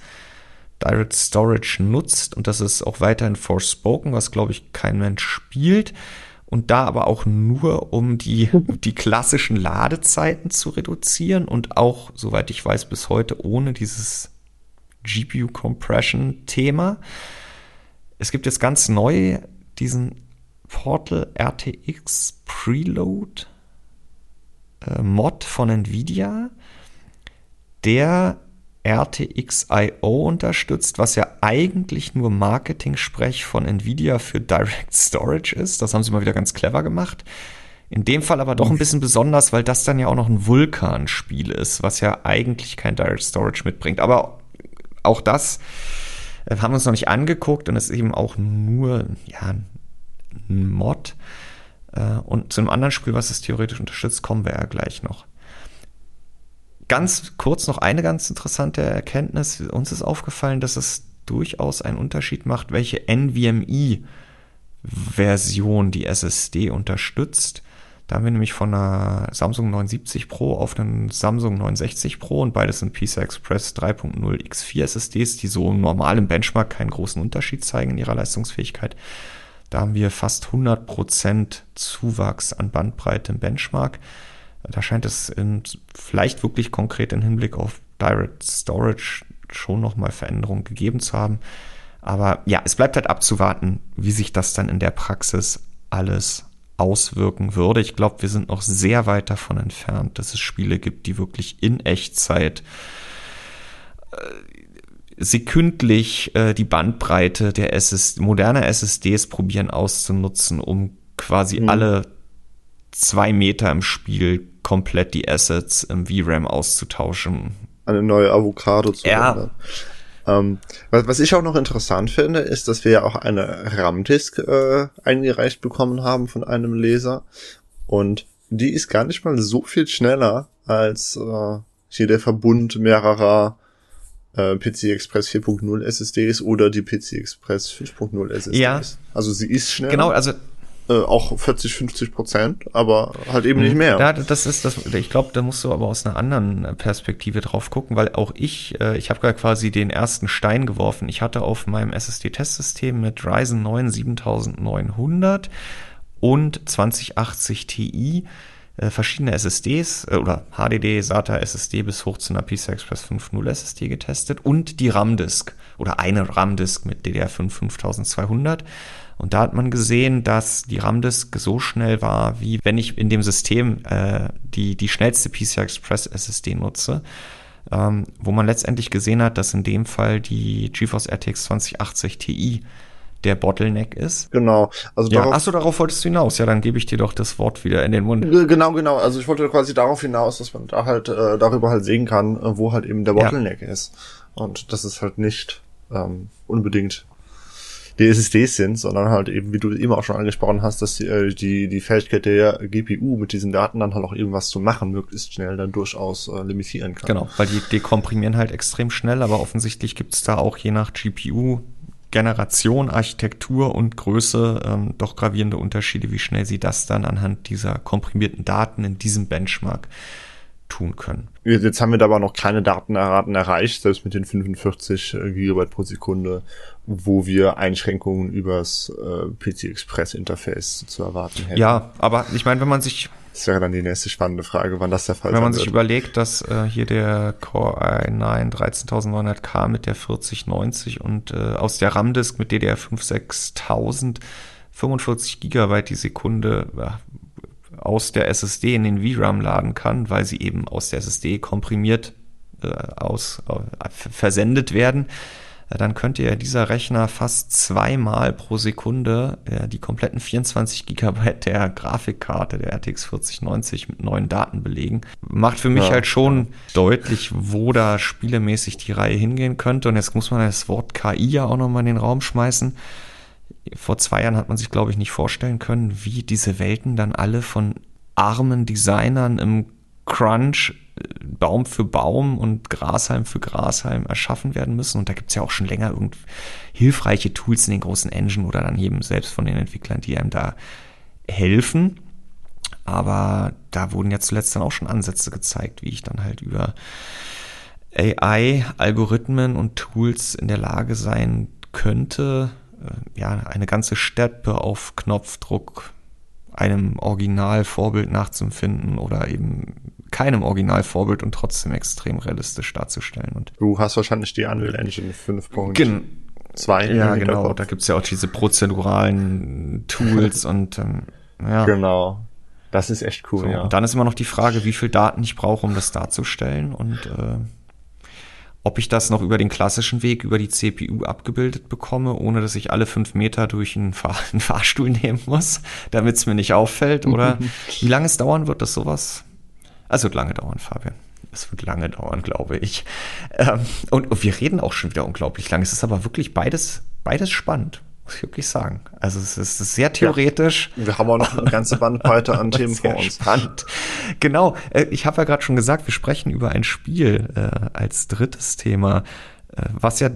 Direct Storage nutzt und das ist auch weiterhin Forspoken, was glaube ich kein Mensch spielt und da aber auch nur, um die, die klassischen Ladezeiten zu reduzieren und auch, soweit ich weiß, bis heute ohne dieses GPU Compression Thema. Es gibt jetzt ganz neu diesen Portal RTX Preload äh, Mod von Nvidia, der RTX.io unterstützt, was ja eigentlich nur Marketing-Sprech von Nvidia für Direct Storage ist. Das haben sie mal wieder ganz clever gemacht. In dem Fall aber doch ein bisschen besonders, weil das dann ja auch noch ein Vulkan-Spiel ist, was ja eigentlich kein Direct Storage mitbringt. Aber auch das äh, haben wir uns noch nicht angeguckt und ist eben auch nur ja, ein Mod. Äh, und zu einem anderen Spiel, was es theoretisch unterstützt, kommen wir ja gleich noch. Ganz kurz noch eine ganz interessante Erkenntnis. Uns ist aufgefallen, dass es durchaus einen Unterschied macht, welche NVMe-Version die SSD unterstützt. Da haben wir nämlich von einer Samsung 970 Pro auf einen Samsung 960 Pro und beides sind PCI Express 3.0 X4 SSDs, die so normal im Benchmark keinen großen Unterschied zeigen in ihrer Leistungsfähigkeit. Da haben wir fast 100% Zuwachs an Bandbreite im Benchmark. Da scheint es in, vielleicht wirklich konkret im Hinblick auf Direct Storage schon nochmal Veränderungen gegeben zu haben. Aber ja, es bleibt halt abzuwarten, wie sich das dann in der Praxis alles auswirken würde. Ich glaube, wir sind noch sehr weit davon entfernt, dass es Spiele gibt, die wirklich in Echtzeit äh, sekündlich äh, die Bandbreite der SS moderner SSDs probieren auszunutzen, um quasi mhm. alle zwei Meter im Spiel komplett die Assets im VRAM auszutauschen. Eine neue Avocado zu ja. Ähm, was, was, ich auch noch interessant finde, ist, dass wir ja auch eine RAM-Disk äh, eingereicht bekommen haben von einem Leser. Und die ist gar nicht mal so viel schneller als äh, hier der Verbund mehrerer äh, PC Express 4.0 SSDs oder die PC Express 5.0 SSDs. Ja. Also sie ist schneller. Genau, also äh, auch 40, 50 Prozent, aber halt eben nicht mehr. Ja, das ist das. Ich glaube, da musst du aber aus einer anderen Perspektive drauf gucken, weil auch ich, äh, ich habe gerade quasi den ersten Stein geworfen. Ich hatte auf meinem SSD-Testsystem mit Ryzen 9 7900 und 2080 Ti äh, verschiedene SSDs äh, oder HDD, SATA SSD bis hoch zu einer PCI Express 5.0 SSD getestet und die RAM-Disk oder eine RAM-Disk mit DDR5 5200 und da hat man gesehen, dass die RAM-Disk so schnell war, wie wenn ich in dem System äh, die, die schnellste PCI Express SSD nutze. Ähm, wo man letztendlich gesehen hat, dass in dem Fall die GeForce RTX 2080 Ti der Bottleneck ist. Genau. Also ja, achso, darauf wolltest du hinaus. Ja, dann gebe ich dir doch das Wort wieder in den Mund. Genau, genau. Also ich wollte quasi darauf hinaus, dass man da halt äh, darüber halt sehen kann, äh, wo halt eben der Bottleneck ja. ist. Und das ist halt nicht ähm, unbedingt SSDs sind, sondern halt eben, wie du immer auch schon angesprochen hast, dass die, äh, die, die Fähigkeit der GPU mit diesen Daten dann halt auch irgendwas zu machen, möglichst schnell dann durchaus äh, limitieren kann. Genau, weil die dekomprimieren halt extrem schnell, aber offensichtlich gibt es da auch je nach GPU Generation, Architektur und Größe ähm, doch gravierende Unterschiede, wie schnell sie das dann anhand dieser komprimierten Daten in diesem Benchmark tun können. Jetzt haben wir da aber noch keine Datenraten erreicht, selbst mit den 45 äh, Gigabyte pro Sekunde, wo wir Einschränkungen übers äh, PC Express Interface zu erwarten hätten. Ja, aber ich meine, wenn man sich das wäre dann die nächste spannende Frage, wann das der Fall ist. Wenn man sich wird. überlegt, dass äh, hier der Core i9 13900K mit der 4090 und äh, aus der RAM-Disk mit DDR5 6000 45 Gigabyte die Sekunde aus der SSD in den VRAM laden kann, weil sie eben aus der SSD komprimiert äh, aus, äh, versendet werden, äh, dann könnte ja dieser Rechner fast zweimal pro Sekunde äh, die kompletten 24 Gigabyte der Grafikkarte der RTX 4090 mit neuen Daten belegen. Macht für mich ja. halt schon deutlich, wo da spielemäßig die Reihe hingehen könnte. Und jetzt muss man das Wort KI ja auch nochmal in den Raum schmeißen vor zwei Jahren hat man sich, glaube ich, nicht vorstellen können, wie diese Welten dann alle von armen Designern im Crunch Baum für Baum und Grashalm für Grashalm erschaffen werden müssen. Und da gibt es ja auch schon länger irgend hilfreiche Tools in den großen Engine oder dann eben selbst von den Entwicklern, die einem da helfen. Aber da wurden ja zuletzt dann auch schon Ansätze gezeigt, wie ich dann halt über AI, Algorithmen und Tools in der Lage sein könnte, äh, ja, eine ganze Steppe auf Knopfdruck einem Originalvorbild nachzuempfinden oder eben keinem Originalvorbild und trotzdem extrem realistisch darzustellen. Und du hast wahrscheinlich die Unreal Engine 5.2. Gen ja, genau. Da gibt's ja auch diese prozeduralen Tools und ähm, ja. Genau. Das ist echt cool, so, ja. Und dann ist immer noch die Frage, wie viel Daten ich brauche, um das darzustellen und äh, ob ich das noch über den klassischen Weg, über die CPU abgebildet bekomme, ohne dass ich alle fünf Meter durch einen, Fahr einen Fahrstuhl nehmen muss, damit es mir nicht auffällt. Oder wie lange es dauern wird, dass sowas. Also wird lange dauern, Fabian. Es wird lange dauern, glaube ich. Ähm, und, und wir reden auch schon wieder unglaublich lang. Es ist aber wirklich beides, beides spannend muss ich wirklich sagen. Also es ist sehr theoretisch. Ja, wir haben auch noch eine ganze Bandbreite an Themen vor uns. Spannend. Genau, äh, ich habe ja gerade schon gesagt, wir sprechen über ein Spiel äh, als drittes Thema, äh, was ja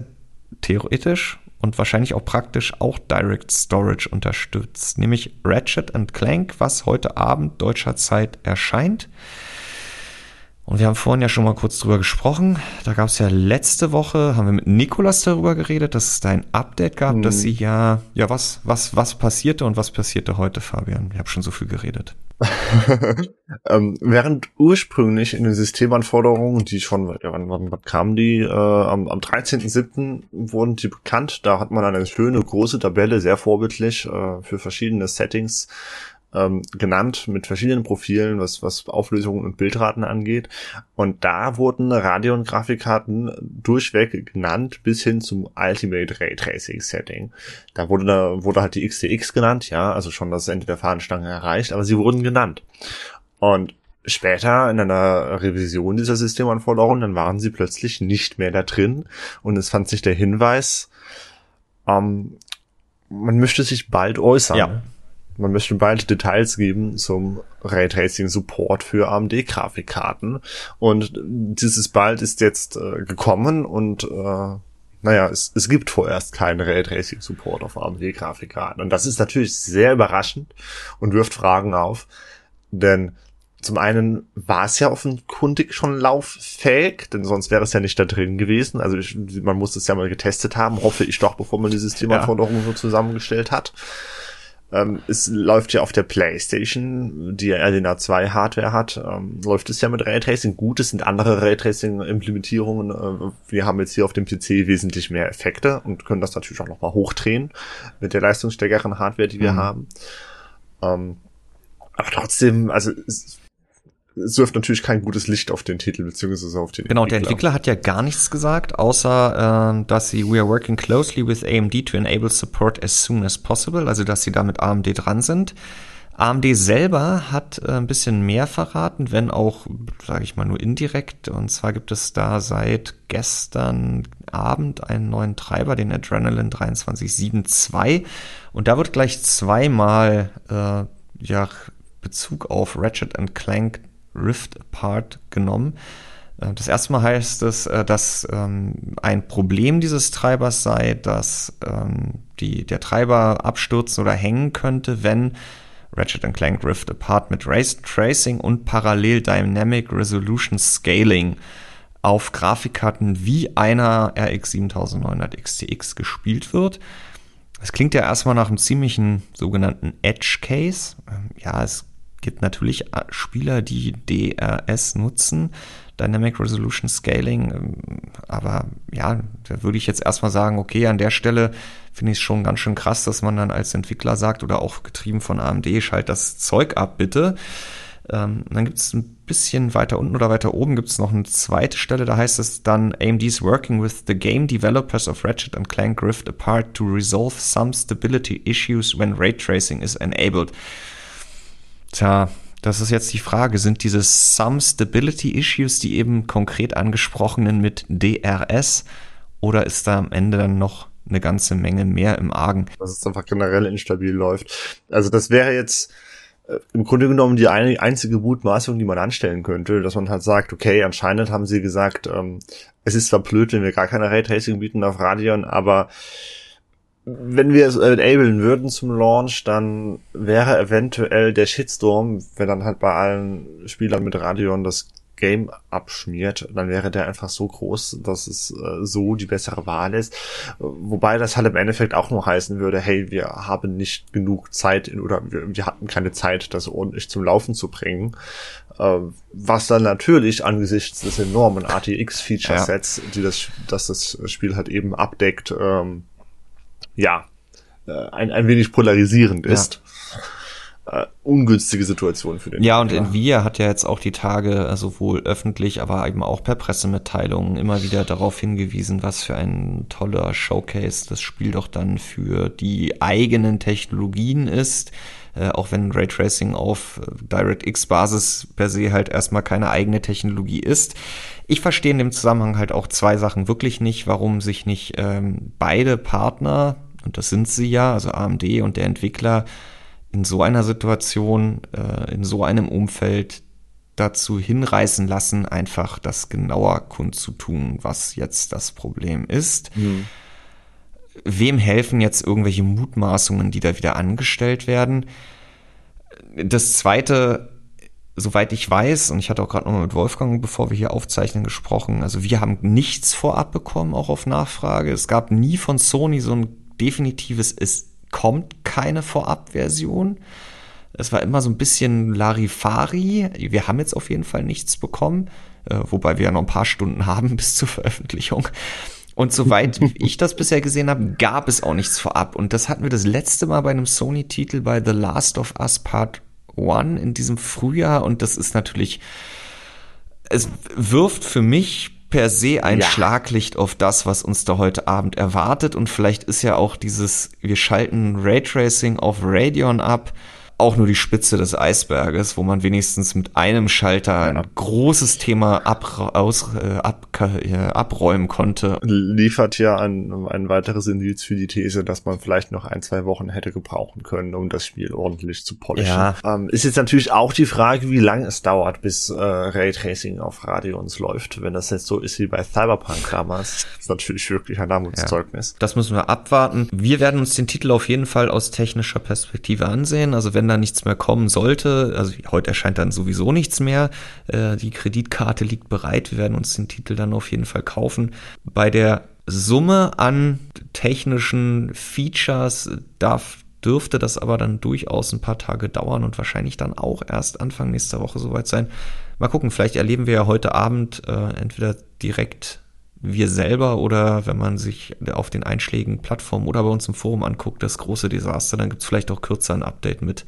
theoretisch und wahrscheinlich auch praktisch auch Direct Storage unterstützt, nämlich Ratchet Clank, was heute Abend deutscher Zeit erscheint. Und wir haben vorhin ja schon mal kurz drüber gesprochen. Da gab es ja letzte Woche, haben wir mit Nikolas darüber geredet, dass es da ein Update gab, mhm. dass sie ja, ja, was, was, was passierte und was passierte heute, Fabian? Ich habe schon so viel geredet. ähm, während ursprünglich in den Systemanforderungen, die schon, ja, wann, wann, wann kamen die? Äh, am am 13.07. wurden die bekannt. Da hat man eine schöne große Tabelle, sehr vorbildlich äh, für verschiedene Settings ähm, genannt mit verschiedenen Profilen, was, was Auflösungen und Bildraten angeht. Und da wurden Radeon-Grafikkarten durchweg genannt bis hin zum Ultimate Ray Tracing Setting. Da wurde, da wurde halt die XTX genannt, ja, also schon das Ende der Fahnenstange erreicht, aber sie wurden genannt. Und später in einer Revision dieser Systemanforderungen, dann waren sie plötzlich nicht mehr da drin und es fand sich der Hinweis, ähm, man möchte sich bald äußern. Ja man möchte bald Details geben zum Raytracing Support für AMD Grafikkarten und dieses bald ist jetzt äh, gekommen und äh, naja, es, es gibt vorerst keinen Raytracing Support auf AMD Grafikkarten und das ist natürlich sehr überraschend und wirft Fragen auf, denn zum einen war es ja offenkundig schon lauffähig, denn sonst wäre es ja nicht da drin gewesen. Also ich, man muss es ja mal getestet haben, hoffe ich doch, bevor man die Systemanforderungen ja. so zusammengestellt hat. Ähm, es läuft ja auf der PlayStation, die ja Arena 2 Hardware hat, ähm, läuft es ja mit Raytracing gut. Es sind andere Raytracing-Implementierungen. Äh, wir haben jetzt hier auf dem PC wesentlich mehr Effekte und können das natürlich auch nochmal hochdrehen mit der leistungsstärkeren Hardware, die wir mhm. haben. Ähm, aber trotzdem, also es, es wirft natürlich kein gutes Licht auf den Titel beziehungsweise auf den Genau, Entwickler. der Entwickler hat ja gar nichts gesagt, außer äh, dass sie we are working closely with AMD to enable support as soon as possible, also dass sie da mit AMD dran sind. AMD selber hat äh, ein bisschen mehr verraten, wenn auch, sage ich mal, nur indirekt. Und zwar gibt es da seit gestern Abend einen neuen Treiber, den Adrenaline 2372. Und da wird gleich zweimal äh, ja, Bezug auf Ratchet Clank Rift Apart genommen. Äh, das erste Mal heißt es, äh, dass ähm, ein Problem dieses Treibers sei, dass ähm, die, der Treiber abstürzen oder hängen könnte, wenn Ratchet Clank Rift Apart mit Race Tracing und Parallel Dynamic Resolution Scaling auf Grafikkarten wie einer RX 7900 XTX gespielt wird. Es klingt ja erstmal nach einem ziemlichen sogenannten Edge Case. Ähm, ja, es gibt natürlich äh, Spieler, die DRS nutzen, Dynamic Resolution Scaling, ähm, aber ja, da würde ich jetzt erstmal sagen, okay, an der Stelle finde ich es schon ganz schön krass, dass man dann als Entwickler sagt oder auch getrieben von AMD, schalt das Zeug ab, bitte. Ähm, dann gibt es ein bisschen weiter unten oder weiter oben gibt es noch eine zweite Stelle, da heißt es dann AMD is working with the game developers of Ratchet and Clank Rift Apart to resolve some stability issues when ray tracing is enabled. Tja, das ist jetzt die Frage. Sind diese Some Stability Issues die eben konkret angesprochenen mit DRS oder ist da am Ende dann noch eine ganze Menge mehr im Argen? Dass es einfach generell instabil läuft. Also das wäre jetzt äh, im Grunde genommen die eine, einzige Mutmaßung, die man anstellen könnte, dass man halt sagt, okay, anscheinend haben sie gesagt, ähm, es ist zwar blöd, wenn wir gar keine Raytracing bieten auf Radeon, aber wenn wir es enablen würden zum Launch, dann wäre eventuell der Shitstorm, wenn dann halt bei allen Spielern mit Radeon das Game abschmiert, dann wäre der einfach so groß, dass es äh, so die bessere Wahl ist. Wobei das halt im Endeffekt auch nur heißen würde, hey, wir haben nicht genug Zeit in, oder wir, wir hatten keine Zeit, das ordentlich zum Laufen zu bringen. Äh, was dann natürlich angesichts des enormen ATX-Feature-Sets, ja. die das, dass das Spiel halt eben abdeckt, ähm, ja, äh, ein, ein wenig polarisierend ist. Ja äh, ungünstige Situation für den. Ja, und Nvidia hat ja jetzt auch die Tage äh, sowohl öffentlich, aber eben auch per Pressemitteilungen immer wieder darauf hingewiesen, was für ein toller Showcase das Spiel doch dann für die eigenen Technologien ist. Äh, auch wenn Raytracing auf äh, DirectX Basis per se halt erstmal keine eigene Technologie ist. Ich verstehe in dem Zusammenhang halt auch zwei Sachen wirklich nicht, warum sich nicht ähm, beide Partner, und das sind sie ja, also AMD und der Entwickler, in so einer Situation, äh, in so einem Umfeld dazu hinreißen lassen, einfach das genauer kundzutun, was jetzt das Problem ist. Mhm. Wem helfen jetzt irgendwelche Mutmaßungen, die da wieder angestellt werden? Das zweite, soweit ich weiß, und ich hatte auch gerade nochmal mit Wolfgang, bevor wir hier aufzeichnen, gesprochen, also wir haben nichts vorab bekommen, auch auf Nachfrage. Es gab nie von Sony so ein definitives, es kommt keine Vorabversion. Es war immer so ein bisschen Larifari. Wir haben jetzt auf jeden Fall nichts bekommen, äh, wobei wir ja noch ein paar Stunden haben bis zur Veröffentlichung. Und soweit ich das bisher gesehen habe, gab es auch nichts vorab. Und das hatten wir das letzte Mal bei einem Sony-Titel bei The Last of Us Part 1 in diesem Frühjahr. Und das ist natürlich, es wirft für mich per se ein ja. Schlaglicht auf das, was uns da heute Abend erwartet. Und vielleicht ist ja auch dieses, wir schalten Raytracing auf Radeon ab, auch nur die Spitze des Eisberges, wo man wenigstens mit einem Schalter ein großes Thema ab, aus, äh, ab, äh, abräumen konnte. Liefert ja ein, ein weiteres Indiz für die These, dass man vielleicht noch ein, zwei Wochen hätte gebrauchen können, um das Spiel ordentlich zu polischen. Ja. Ähm, ist jetzt natürlich auch die Frage, wie lange es dauert, bis äh, Raytracing auf Radions läuft. Wenn das jetzt so ist wie bei Cyberpunk damals, ist natürlich wirklich ein Armutszeugnis. Ja, das müssen wir abwarten. Wir werden uns den Titel auf jeden Fall aus technischer Perspektive ansehen. Also wenn wenn da nichts mehr kommen sollte, also heute erscheint dann sowieso nichts mehr, äh, die Kreditkarte liegt bereit, wir werden uns den Titel dann auf jeden Fall kaufen. Bei der Summe an technischen Features darf dürfte das aber dann durchaus ein paar Tage dauern und wahrscheinlich dann auch erst Anfang nächster Woche soweit sein. Mal gucken, vielleicht erleben wir ja heute Abend äh, entweder direkt wir selber oder wenn man sich auf den einschlägigen Plattformen oder bei uns im Forum anguckt, das große Desaster, dann gibt es vielleicht auch kürzer ein Update mit.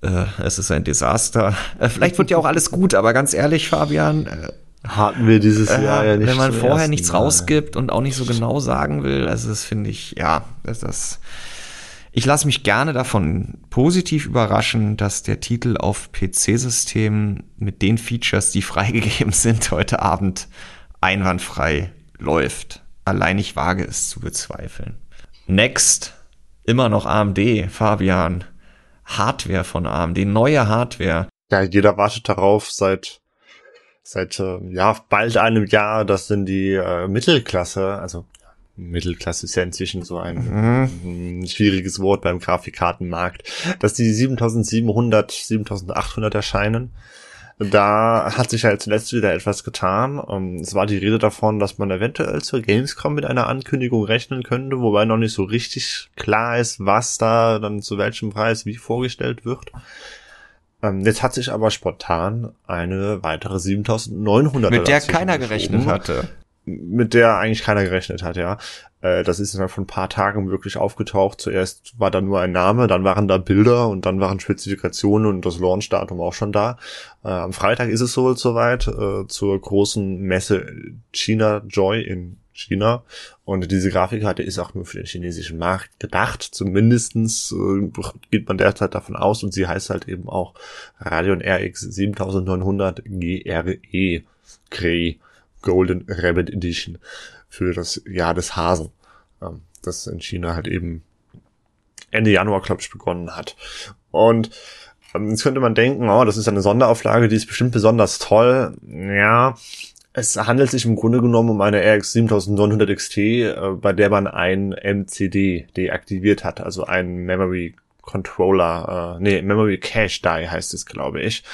Äh, es ist ein Desaster. Äh, vielleicht wird ja auch alles gut, aber ganz ehrlich, Fabian. Äh, Hatten wir dieses äh, Jahr ja nicht. Wenn man vorher nichts rausgibt und auch nicht so genau sagen will, also das finde ich, ja, das, das ich lasse mich gerne davon positiv überraschen, dass der Titel auf PC-Systemen mit den Features, die freigegeben sind, heute Abend einwandfrei läuft. Allein ich wage es zu bezweifeln. Next, immer noch AMD, Fabian. Hardware von AMD, neue Hardware. Ja, jeder wartet darauf seit seit äh, ja bald einem Jahr, dass denn die äh, Mittelklasse, also Mittelklasse ist ja inzwischen so ein, mhm. ein schwieriges Wort beim Grafikkartenmarkt, dass die 7700, 7800 erscheinen. Da hat sich halt zuletzt wieder etwas getan. Ähm, es war die Rede davon, dass man eventuell zur Gamescom mit einer Ankündigung rechnen könnte, wobei noch nicht so richtig klar ist, was da dann zu welchem Preis wie vorgestellt wird. Ähm, jetzt hat sich aber spontan eine weitere 7900 mit der keiner gerechnet hatte mit der eigentlich keiner gerechnet hat, ja. Äh, das ist dann von ein paar Tagen wirklich aufgetaucht. Zuerst war da nur ein Name, dann waren da Bilder und dann waren Spezifikationen und das Launchdatum auch schon da. Äh, am Freitag ist es wohl soweit äh, zur großen Messe China Joy in China. Und diese Grafikkarte ist auch nur für den chinesischen Markt gedacht. Zumindestens äh, geht man derzeit davon aus und sie heißt halt eben auch Radeon RX 7900 GRE. Grey. Golden Rabbit Edition für das Jahr des Hasen, ähm, das in China halt eben Ende Januar, glaube ich, begonnen hat. Und ähm, jetzt könnte man denken, oh, das ist eine Sonderauflage, die ist bestimmt besonders toll. Ja, es handelt sich im Grunde genommen um eine RX 7900 XT, äh, bei der man ein MCD deaktiviert hat, also ein Memory Controller, äh, nee, Memory Cache Die heißt es, glaube ich.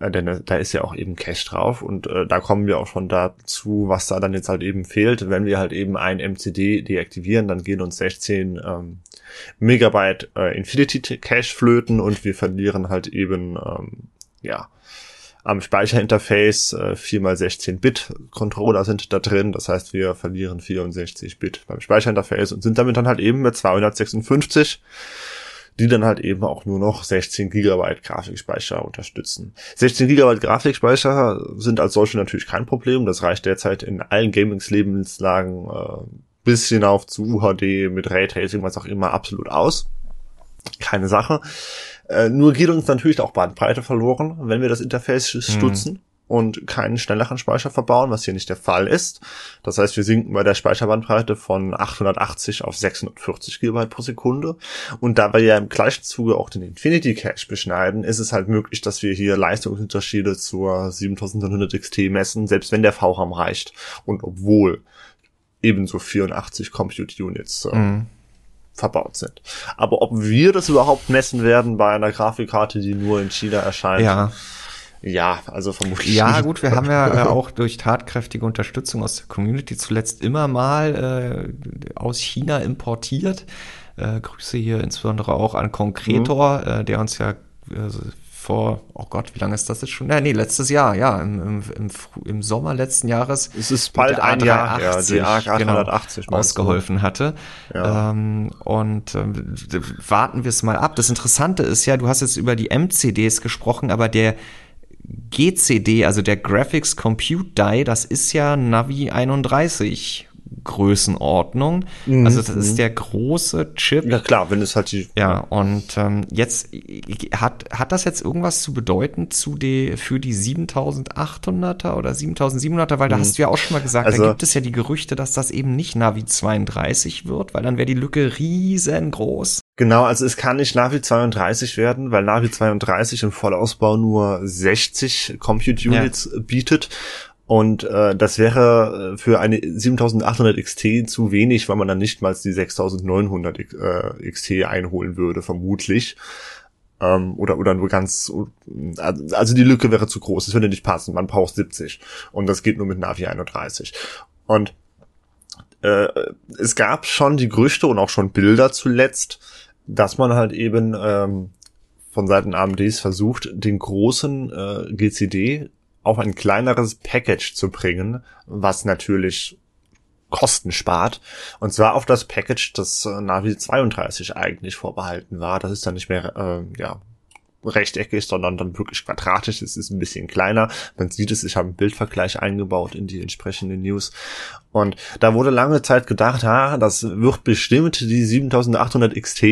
Äh, denn äh, da ist ja auch eben Cache drauf und äh, da kommen wir auch schon dazu, was da dann jetzt halt eben fehlt. Wenn wir halt eben ein MCD deaktivieren, dann gehen uns 16 ähm, Megabyte äh, Infinity Cache flöten und wir verlieren halt eben, ähm, ja, am Speicherinterface äh, 4x16-Bit Controller sind da drin. Das heißt, wir verlieren 64 Bit beim Speicherinterface und sind damit dann halt eben mit 256 die dann halt eben auch nur noch 16 Gigabyte Grafikspeicher unterstützen. 16 Gigabyte Grafikspeicher sind als solche natürlich kein Problem. Das reicht derzeit in allen Gamings-Lebenslagen äh, bis hinauf zu UHD mit Raytracing, was auch immer, absolut aus. Keine Sache. Äh, nur geht uns natürlich auch Bandbreite verloren, wenn wir das Interface mhm. stutzen. Und keinen schnelleren Speicher verbauen, was hier nicht der Fall ist. Das heißt, wir sinken bei der Speicherbandbreite von 880 auf 640 GB pro Sekunde. Und da wir ja im gleichen Zuge auch den Infinity Cache beschneiden, ist es halt möglich, dass wir hier Leistungsunterschiede zur 7900 XT messen, selbst wenn der VRAM reicht. Und obwohl ebenso 84 Compute Units äh, mhm verbaut sind. Aber ob wir das überhaupt messen werden bei einer Grafikkarte, die nur in China erscheint, ja. Ja, also vermutlich. Ja, gut, wir haben ja äh, auch durch tatkräftige Unterstützung aus der Community zuletzt immer mal äh, aus China importiert. Äh, Grüße hier insbesondere auch an Concretor, mhm. äh, der uns ja äh, vor, oh Gott, wie lange ist das jetzt schon? Ja, nee, letztes Jahr, ja, im, im, im, im Sommer letzten Jahres. Es ist bald ein Jahr, ja, die ARC 880 genau, ausgeholfen hatte. Ja. Ähm, und ähm, warten wir es mal ab. Das Interessante ist ja, du hast jetzt über die MCDs gesprochen, aber der GCD, also der Graphics Compute Die, das ist ja Navi 31 Größenordnung. Mhm. Also das ist mhm. der große Chip. Ja klar, wenn es halt die. Ja, und ähm, jetzt hat, hat das jetzt irgendwas zu bedeuten zu die, für die 7800er oder 7700er? Weil da mhm. hast du ja auch schon mal gesagt, also, da gibt es ja die Gerüchte, dass das eben nicht Navi 32 wird, weil dann wäre die Lücke riesengroß. Genau, also es kann nicht Navi 32 werden, weil Navi 32 im Vollausbau nur 60 Compute Units ja. bietet und äh, das wäre äh, für eine 7800 XT zu wenig, weil man dann nicht mal die 6900 äh, XT einholen würde, vermutlich. Ähm, oder, oder nur ganz, also die Lücke wäre zu groß, es würde nicht passen, man braucht 70. Und das geht nur mit Navi 31. Und äh, es gab schon die Gerüchte und auch schon Bilder zuletzt, dass man halt eben ähm, von Seiten AMDs versucht, den großen äh, GCD auf ein kleineres Package zu bringen, was natürlich Kosten spart. Und zwar auf das Package, das äh, Navi 32 eigentlich vorbehalten war. Das ist dann nicht mehr, äh, ja, rechteckig, sondern dann wirklich quadratisch. Es ist ein bisschen kleiner. Man sieht es, ich habe einen Bildvergleich eingebaut in die entsprechenden News. Und da wurde lange Zeit gedacht, ha, das wird bestimmt die 7800 XT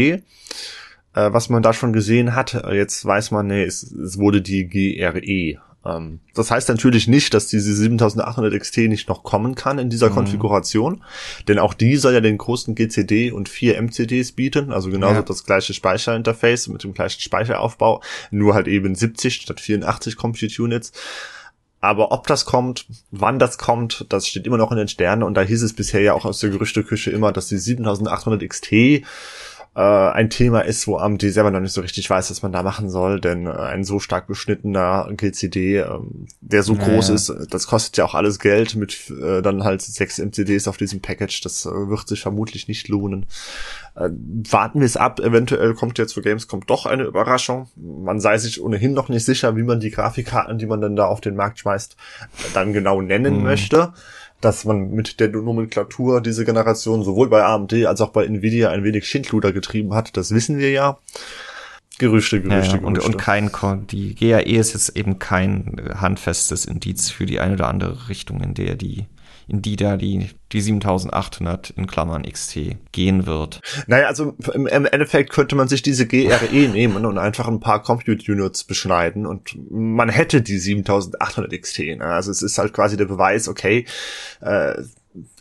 äh, was man da schon gesehen hat. Jetzt weiß man, nee, es, es wurde die GRE ähm, das heißt natürlich nicht, dass diese 7800 XT nicht noch kommen kann in dieser mhm. Konfiguration, denn auch die soll ja den großen GCD und vier MCDs bieten, also genauso ja. das gleiche Speicherinterface mit dem gleichen Speicheraufbau, nur halt eben 70 statt 84 Compute Units. Aber ob das kommt, wann das kommt, das steht immer noch in den Sternen und da hieß es bisher ja auch aus der Gerüchteküche immer, dass die 7800 XT äh, ein Thema ist, wo AMD selber noch nicht so richtig weiß, was man da machen soll, denn äh, ein so stark beschnittener GCD, äh, der so naja. groß ist, das kostet ja auch alles Geld mit äh, dann halt sechs MCDs auf diesem Package, das äh, wird sich vermutlich nicht lohnen. Äh, warten wir es ab, eventuell kommt jetzt für Gamescom doch eine Überraschung. Man sei sich ohnehin noch nicht sicher, wie man die Grafikkarten, die man dann da auf den Markt schmeißt, dann genau nennen mhm. möchte dass man mit der Nomenklatur diese Generation sowohl bei AMD als auch bei Nvidia ein wenig Schindluder getrieben hat. Das wissen wir ja. Gerüchte, Gerüchte, ja, Gerüchte. Und, und kein, die GAE ist jetzt eben kein handfestes Indiz für die eine oder andere Richtung, in der die in die da die, die 7800 in Klammern XT gehen wird. Naja, also im, im Endeffekt könnte man sich diese GRE nehmen und einfach ein paar Compute Units beschneiden und man hätte die 7800 XT. Ne? Also es ist halt quasi der Beweis, okay, äh,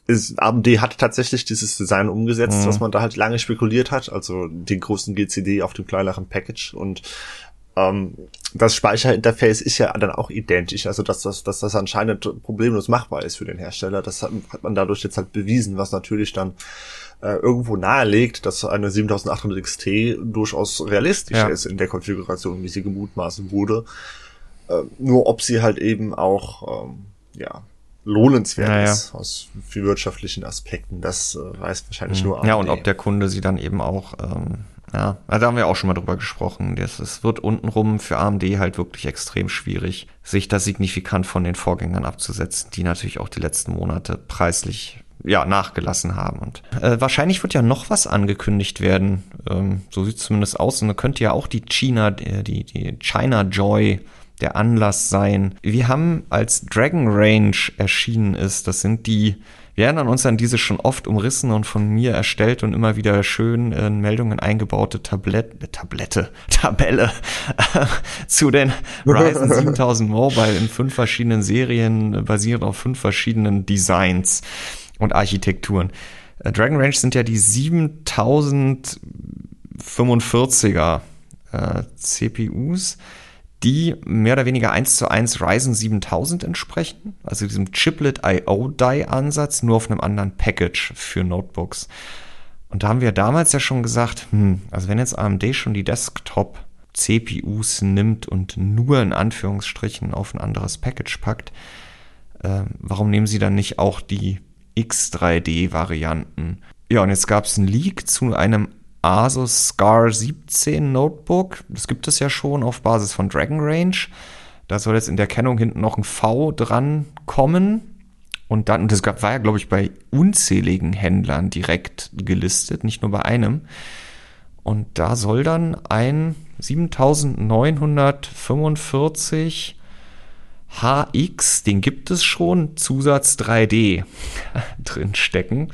ist, AMD hat tatsächlich dieses Design umgesetzt, mhm. was man da halt lange spekuliert hat, also den großen GCD auf dem kleineren Package und ähm, das Speicherinterface ist ja dann auch identisch, also dass das, dass das anscheinend problemlos machbar ist für den Hersteller. Das hat, hat man dadurch jetzt halt bewiesen, was natürlich dann äh, irgendwo nahelegt, dass eine 7800 XT durchaus realistisch ja. ist in der Konfiguration, wie sie gemutmaßen wurde. Äh, nur ob sie halt eben auch ähm, ja lohnenswert ja, ja. ist aus für wirtschaftlichen Aspekten, das äh, weiß wahrscheinlich mhm. nur AMD. Ja, und ob der Kunde sie dann eben auch ähm, ja, da haben wir auch schon mal drüber gesprochen. Es wird untenrum für AMD halt wirklich extrem schwierig, sich da signifikant von den Vorgängern abzusetzen, die natürlich auch die letzten Monate preislich ja, nachgelassen haben. Und äh, wahrscheinlich wird ja noch was angekündigt werden. Ähm, so sieht es zumindest aus. Und da könnte ja auch die China, äh, die, die China Joy der Anlass sein. Wir haben als Dragon Range erschienen ist, das sind die wir erinnern uns an diese schon oft umrissen und von mir erstellt und immer wieder schön in Meldungen eingebaute äh, Tablette, Tabelle zu den Ryzen 7000 Mobile in fünf verschiedenen Serien, basierend auf fünf verschiedenen Designs und Architekturen. Äh, Dragon Range sind ja die 7045er äh, CPUs die mehr oder weniger eins zu eins Ryzen 7000 entsprechen, also diesem Chiplet IO Die Ansatz, nur auf einem anderen Package für Notebooks. Und da haben wir damals ja schon gesagt, hm, also wenn jetzt AMD schon die Desktop CPUs nimmt und nur in Anführungsstrichen auf ein anderes Package packt, äh, warum nehmen sie dann nicht auch die X3D-Varianten? Ja, und jetzt gab es einen Leak zu einem Asus Scar 17 Notebook. Das gibt es ja schon auf Basis von Dragon Range. Da soll jetzt in der Kennung hinten noch ein V dran kommen. Und dann, das war ja, glaube ich, bei unzähligen Händlern direkt gelistet, nicht nur bei einem. Und da soll dann ein 7945 HX, den gibt es schon, Zusatz 3D drin stecken.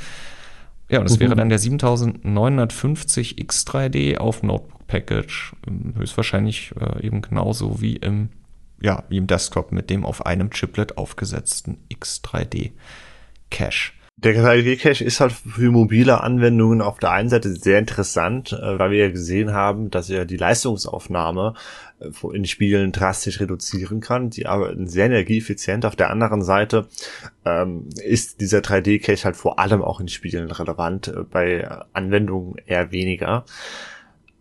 Ja, und das mhm. wäre dann der 7950 X3D auf Notebook Package. Ähm, höchstwahrscheinlich äh, eben genauso wie im, ja, wie im Desktop mit dem auf einem Chiplet aufgesetzten X3D Cache. Der 3D-Cache ist halt für mobile Anwendungen auf der einen Seite sehr interessant, äh, weil wir ja gesehen haben, dass er die Leistungsaufnahme in Spielen drastisch reduzieren kann. Die arbeiten sehr energieeffizient. Auf der anderen Seite ähm, ist dieser 3D-Cache halt vor allem auch in Spielen relevant, äh, bei Anwendungen eher weniger.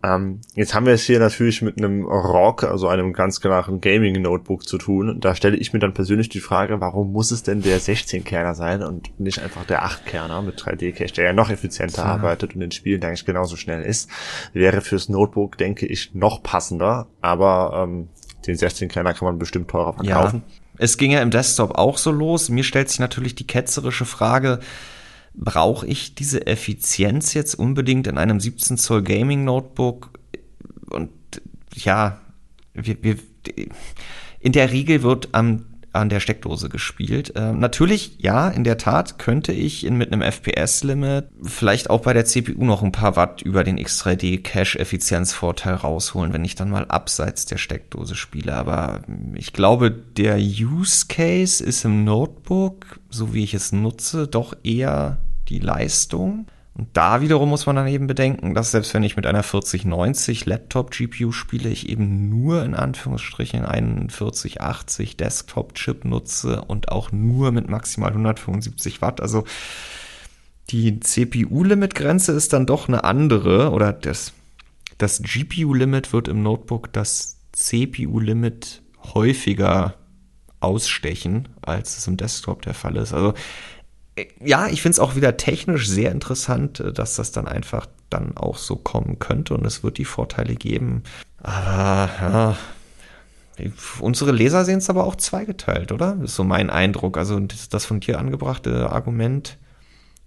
Ähm, jetzt haben wir es hier natürlich mit einem Rock, also einem ganz klaren Gaming-Notebook zu tun. Da stelle ich mir dann persönlich die Frage, warum muss es denn der 16-Kerner sein und nicht einfach der 8-Kerner mit 3D-Cache, der ja noch effizienter ja. arbeitet und in Spielen eigentlich genauso schnell ist. Wäre fürs Notebook, denke ich, noch passender, aber ähm, den 16-Kerner kann man bestimmt teurer verkaufen. Ja. Es ging ja im Desktop auch so los. Mir stellt sich natürlich die ketzerische Frage, brauche ich diese Effizienz jetzt unbedingt in einem 17 Zoll Gaming Notebook? Und ja, wir, wir, in der Regel wird am an der Steckdose gespielt. Äh, natürlich, ja, in der Tat könnte ich in, mit einem FPS-Limit vielleicht auch bei der CPU noch ein paar Watt über den X3D Cache-Effizienzvorteil rausholen, wenn ich dann mal abseits der Steckdose spiele. Aber ich glaube, der Use Case ist im Notebook, so wie ich es nutze, doch eher die Leistung. Und da wiederum muss man dann eben bedenken, dass selbst wenn ich mit einer 4090 Laptop-GPU spiele, ich eben nur in Anführungsstrichen einen 4080 Desktop-Chip nutze und auch nur mit maximal 175 Watt. Also die CPU-Limit-Grenze ist dann doch eine andere oder das, das GPU-Limit wird im Notebook das CPU-Limit häufiger ausstechen, als es im Desktop der Fall ist. Also ja, ich finde es auch wieder technisch sehr interessant, äh, dass das dann einfach dann auch so kommen könnte und es wird die Vorteile geben. Aber ja, unsere Leser sehen es aber auch zweigeteilt, oder? Das ist so mein Eindruck. Also das von dir angebrachte Argument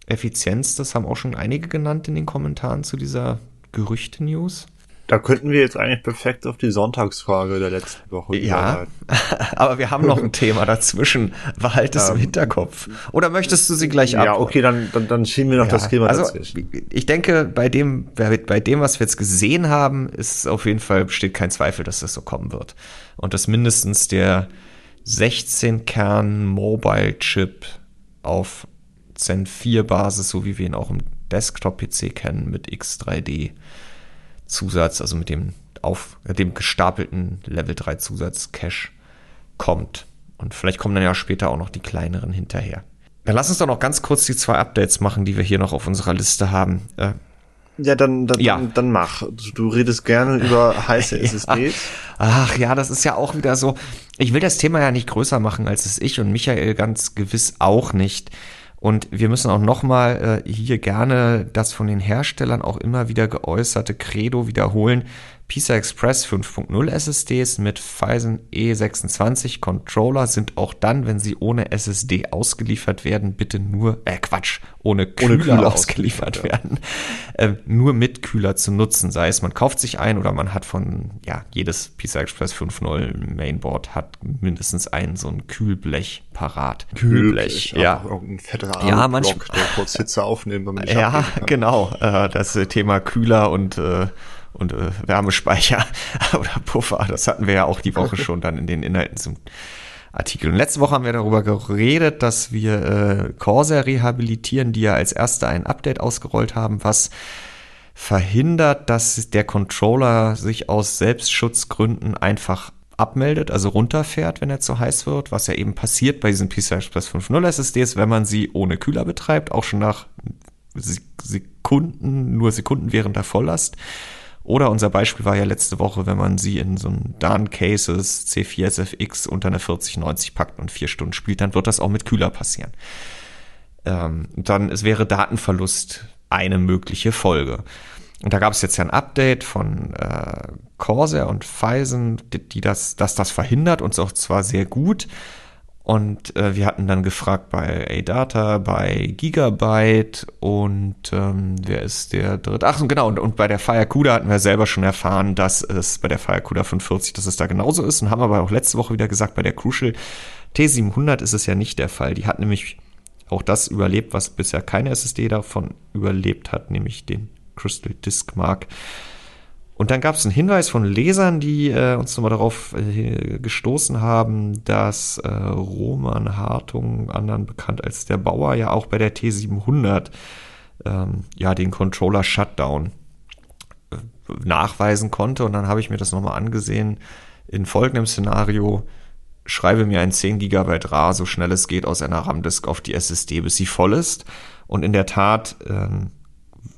Effizienz, das haben auch schon einige genannt in den Kommentaren zu dieser Gerüchte-News. Da könnten wir jetzt eigentlich perfekt auf die Sonntagsfrage der letzten Woche Ja, aber wir haben noch ein Thema dazwischen. Behalt es ähm, im Hinterkopf. Oder möchtest du sie gleich ab? Ja, okay, dann, dann, dann schieben wir noch ja, das Thema also, dazwischen. Ich denke, bei dem, bei dem, was wir jetzt gesehen haben, ist auf jeden Fall, besteht kein Zweifel, dass das so kommen wird. Und dass mindestens der 16-Kern Mobile Chip auf Zen 4 Basis, so wie wir ihn auch im Desktop-PC kennen, mit X3D Zusatz, also mit dem auf dem gestapelten Level 3 Zusatz Cache kommt. Und vielleicht kommen dann ja später auch noch die kleineren hinterher. Dann lass uns doch noch ganz kurz die zwei Updates machen, die wir hier noch auf unserer Liste haben. Äh, ja, dann, dann, ja. dann, dann mach. Du, du redest gerne über heiße SSDs. Ach ja, das ist ja auch wieder so. Ich will das Thema ja nicht größer machen, als es ich und Michael ganz gewiss auch nicht. Und wir müssen auch nochmal äh, hier gerne das von den Herstellern auch immer wieder geäußerte Credo wiederholen. PISA Express 5.0 SSDs mit Phison E26 Controller sind auch dann, wenn sie ohne SSD ausgeliefert werden, bitte nur, äh Quatsch, ohne Kühler, ohne Kühler ausgeliefert werden, äh, nur mit Kühler zu nutzen. Sei es, man kauft sich ein oder man hat von, ja, jedes PISA Express 5.0 Mainboard hat mindestens ein so ein Kühlblech parat. Kühlblech, ja. Irgendein fetter ja, manchmal, der kurz Hitze aufnehmen, wenn man nicht Ja, genau. Äh, das Thema Kühler und äh, und äh, Wärmespeicher oder Puffer. Das hatten wir ja auch die Woche schon dann in den Inhalten zum Artikel. Und letzte Woche haben wir darüber geredet, dass wir äh, Corsair rehabilitieren, die ja als erste ein Update ausgerollt haben, was verhindert, dass der Controller sich aus Selbstschutzgründen einfach abmeldet, also runterfährt, wenn er zu heiß wird, was ja eben passiert bei diesen PCI Express 5.0 SSDs, wenn man sie ohne Kühler betreibt, auch schon nach Sekunden, nur Sekunden während der Volllast. Oder unser Beispiel war ja letzte Woche, wenn man sie in so ein Dan Cases C4SFX unter eine 4090 packt und vier Stunden spielt, dann wird das auch mit Kühler passieren. Ähm, dann es wäre Datenverlust eine mögliche Folge. Und da gab es jetzt ja ein Update von äh, Corsair und Phison, die, die das, dass das verhindert und auch zwar sehr gut. Und äh, wir hatten dann gefragt bei A-Data, bei Gigabyte und ähm, wer ist der dritte? Ach genau, und, und bei der Firecuda hatten wir selber schon erfahren, dass es bei der Firecuda 45, dass es da genauso ist und haben aber auch letzte Woche wieder gesagt, bei der Crucial T700 ist es ja nicht der Fall. Die hat nämlich auch das überlebt, was bisher keine SSD davon überlebt hat, nämlich den Crystal Disk Mark. Und dann gab es einen Hinweis von Lesern, die äh, uns nochmal darauf äh, gestoßen haben, dass äh, Roman Hartung, anderen bekannt als der Bauer, ja auch bei der T700 ähm, ja den Controller Shutdown äh, nachweisen konnte. Und dann habe ich mir das nochmal angesehen. In folgendem Szenario schreibe mir ein 10 GB RAR so schnell es geht aus einer RAM-Disk auf die SSD, bis sie voll ist. Und in der Tat ähm,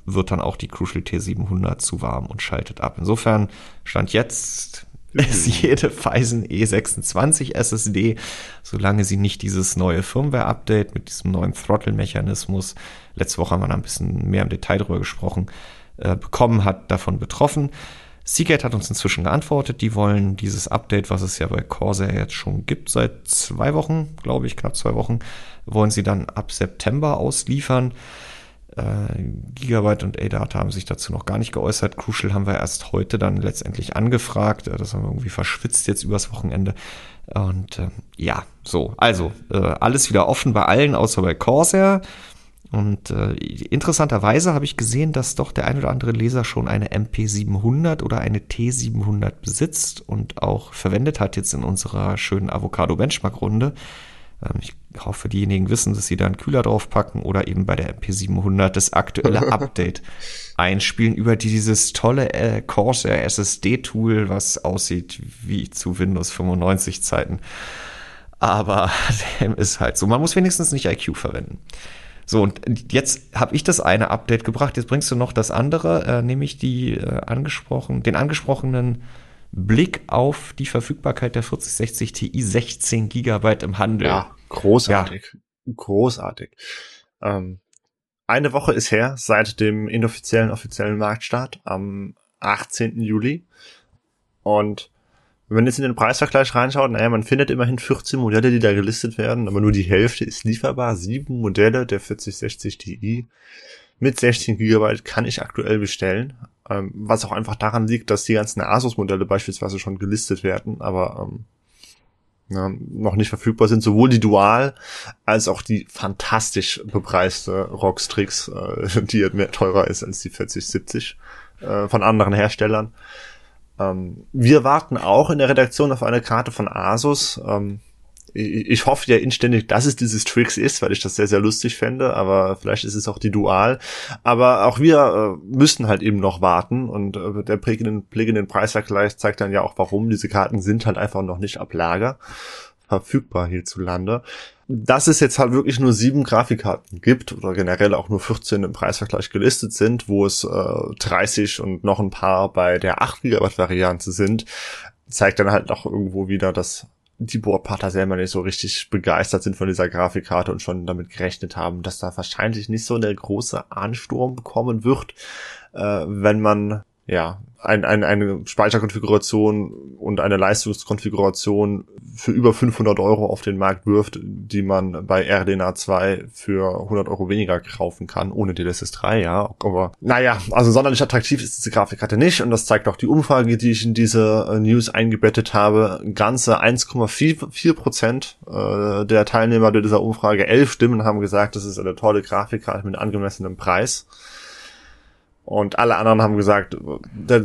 wird dann auch die Crucial T700 zu warm und schaltet ab. Insofern stand jetzt ist jede Phison E26 SSD, solange sie nicht dieses neue Firmware-Update mit diesem neuen Throttle-Mechanismus, letzte Woche haben wir da ein bisschen mehr im Detail drüber gesprochen, äh, bekommen hat, davon betroffen. Seagate hat uns inzwischen geantwortet, die wollen dieses Update, was es ja bei Corsair jetzt schon gibt, seit zwei Wochen, glaube ich, knapp zwei Wochen, wollen sie dann ab September ausliefern. Äh, Gigabyte und A-Data haben sich dazu noch gar nicht geäußert. Crucial haben wir erst heute dann letztendlich angefragt. Äh, das haben wir irgendwie verschwitzt jetzt übers Wochenende. Und äh, ja, so. Also, äh, alles wieder offen bei allen, außer bei Corsair. Und äh, interessanterweise habe ich gesehen, dass doch der ein oder andere Leser schon eine MP700 oder eine T700 besitzt und auch verwendet hat jetzt in unserer schönen Avocado Benchmark Runde. Ähm, ich hoffe, diejenigen wissen, dass sie da einen Kühler draufpacken oder eben bei der MP700 das aktuelle Update einspielen über dieses tolle äh, Corsair SSD-Tool, was aussieht wie zu Windows 95 Zeiten. Aber dem ist halt so. Man muss wenigstens nicht IQ verwenden. So, und jetzt habe ich das eine Update gebracht, jetzt bringst du noch das andere, äh, nämlich die äh, angesprochen, den angesprochenen Blick auf die Verfügbarkeit der 4060 Ti 16 Gigabyte im Handel. Ja, großartig. Ja. Großartig. Ähm, eine Woche ist her seit dem inoffiziellen offiziellen Marktstart am 18. Juli. Und wenn man jetzt in den Preisvergleich reinschaut, naja, man findet immerhin 14 Modelle, die da gelistet werden, aber nur die Hälfte ist lieferbar. Sieben Modelle der 4060 Ti mit 16 GB kann ich aktuell bestellen. Ähm, was auch einfach daran liegt, dass die ganzen Asus-Modelle beispielsweise schon gelistet werden, aber ähm, ja, noch nicht verfügbar sind. Sowohl die Dual als auch die fantastisch bepreiste Rockstrix, äh, die mehr teurer ist als die 4070 äh, von anderen Herstellern. Ähm, wir warten auch in der Redaktion auf eine Karte von Asus. Ähm, ich hoffe ja inständig, dass es dieses Tricks ist, weil ich das sehr, sehr lustig fände, aber vielleicht ist es auch die Dual. Aber auch wir äh, müssen halt eben noch warten und äh, der Blick in, den, Blick in den Preisvergleich zeigt dann ja auch, warum diese Karten sind halt einfach noch nicht ab Lager verfügbar hierzulande. dass es jetzt halt wirklich nur sieben Grafikkarten gibt oder generell auch nur 14 im Preisvergleich gelistet sind, wo es äh, 30 und noch ein paar bei der 8 GB Variante sind, zeigt dann halt auch irgendwo wieder, dass die Boardpartner selber nicht so richtig begeistert sind von dieser Grafikkarte und schon damit gerechnet haben, dass da wahrscheinlich nicht so eine große Ansturm bekommen wird, äh, wenn man ja, ein, ein, eine Speicherkonfiguration und eine Leistungskonfiguration für über 500 Euro auf den Markt wirft, die man bei RDNA 2 für 100 Euro weniger kaufen kann, ohne DLSS 3, ja. Aber naja, also sonderlich attraktiv ist diese Grafikkarte nicht und das zeigt auch die Umfrage, die ich in diese äh, News eingebettet habe. Ganze 1,4 Prozent äh, der Teilnehmer dieser Umfrage, elf Stimmen haben gesagt, das ist eine tolle Grafikkarte mit angemessenem Preis. Und alle anderen haben gesagt,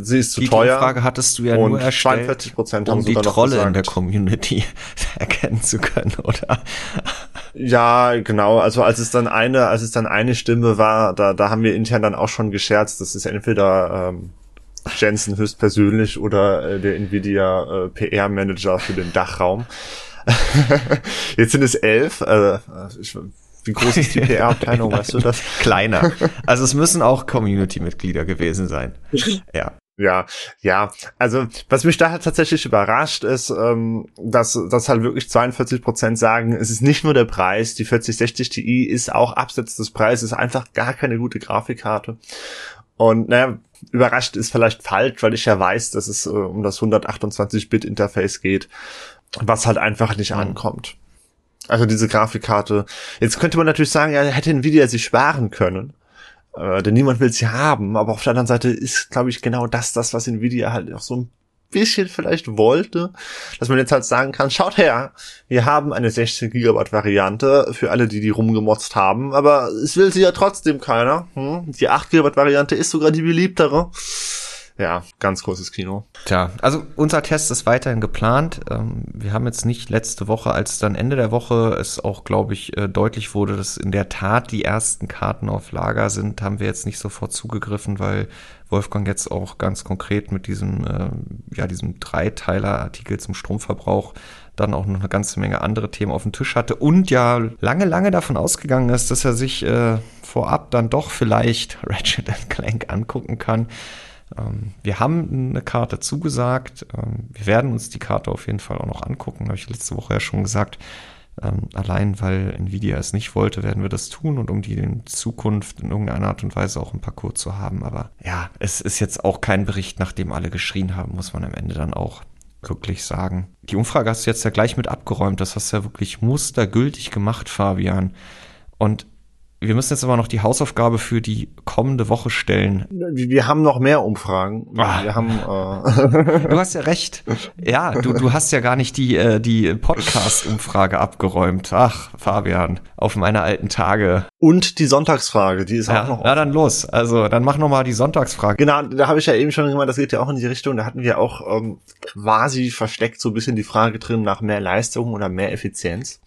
sie ist zu die teuer. Die Frage hattest du ja und nur erstellt, 42 Prozent um haben die Trolle gesagt, in der Community erkennen zu können, oder? Ja, genau. Also als es dann eine, als es dann eine Stimme war, da, da haben wir intern dann auch schon gescherzt. Das ist entweder ähm, Jensen höchstpersönlich oder äh, der Nvidia äh, PR-Manager für den Dachraum. Jetzt sind es elf. Äh, ich, wie groß ist die PR-Abteilung, weißt du das? Kleiner. Also es müssen auch Community-Mitglieder gewesen sein. Ja. Ja, ja. Also was mich da halt tatsächlich überrascht ist, ähm, dass, dass halt wirklich 42 Prozent sagen, es ist nicht nur der Preis, die 4060 Ti ist auch abseits des Preises einfach gar keine gute Grafikkarte. Und naja, überrascht ist vielleicht falsch, weil ich ja weiß, dass es äh, um das 128-Bit-Interface geht, was halt einfach nicht Mhm. ankommt. Also diese Grafikkarte. Jetzt könnte man natürlich sagen, ja, hätte Nvidia sich sparen können. Äh, denn niemand will sie haben. Aber auf der anderen Seite ist, glaube ich, genau das, das, was Nvidia halt auch so ein bisschen vielleicht wollte, dass man jetzt halt sagen kann, schaut her, wir haben eine 16 Gigabyte Variante für alle, die die rumgemotzt haben, aber es will sie ja trotzdem keiner. Hm? Die 8 Gigabyte Variante ist sogar die beliebtere. Ja, ganz großes Kino. Tja, also unser Test ist weiterhin geplant. Ähm, wir haben jetzt nicht letzte Woche, als dann Ende der Woche es auch, glaube ich, äh, deutlich wurde, dass in der Tat die ersten Karten auf Lager sind, haben wir jetzt nicht sofort zugegriffen, weil Wolfgang jetzt auch ganz konkret mit diesem, äh, ja, diesem Dreiteiler-Artikel zum Stromverbrauch dann auch noch eine ganze Menge andere Themen auf dem Tisch hatte und ja lange, lange davon ausgegangen ist, dass er sich äh, vorab dann doch vielleicht Ratchet Clank angucken kann. Ähm, wir haben eine Karte zugesagt. Ähm, wir werden uns die Karte auf jeden Fall auch noch angucken, habe ich letzte Woche ja schon gesagt. Ähm, allein weil Nvidia es nicht wollte, werden wir das tun und um die in Zukunft in irgendeiner Art und Weise auch im Parcours zu haben. Aber ja, es ist jetzt auch kein Bericht, nach dem alle geschrien haben, muss man am Ende dann auch wirklich sagen. Die Umfrage hast du jetzt ja gleich mit abgeräumt. Das hast du ja wirklich mustergültig gemacht, Fabian. Und wir müssen jetzt aber noch die Hausaufgabe für die kommende Woche stellen. Wir haben noch mehr Umfragen. Ah. Wir haben äh, Du hast ja recht. Ja, du, du hast ja gar nicht die, äh, die Podcast-Umfrage abgeräumt. Ach, Fabian, auf meine alten Tage. und die Sonntagsfrage, die ist Ja, auch noch na dann los. Also, dann mach noch mal die Sonntagsfrage. Genau, da habe ich ja eben schon gemeint, das geht ja auch in die Richtung. Da hatten wir auch ähm, quasi versteckt so ein bisschen die Frage drin nach mehr Leistung oder mehr Effizienz.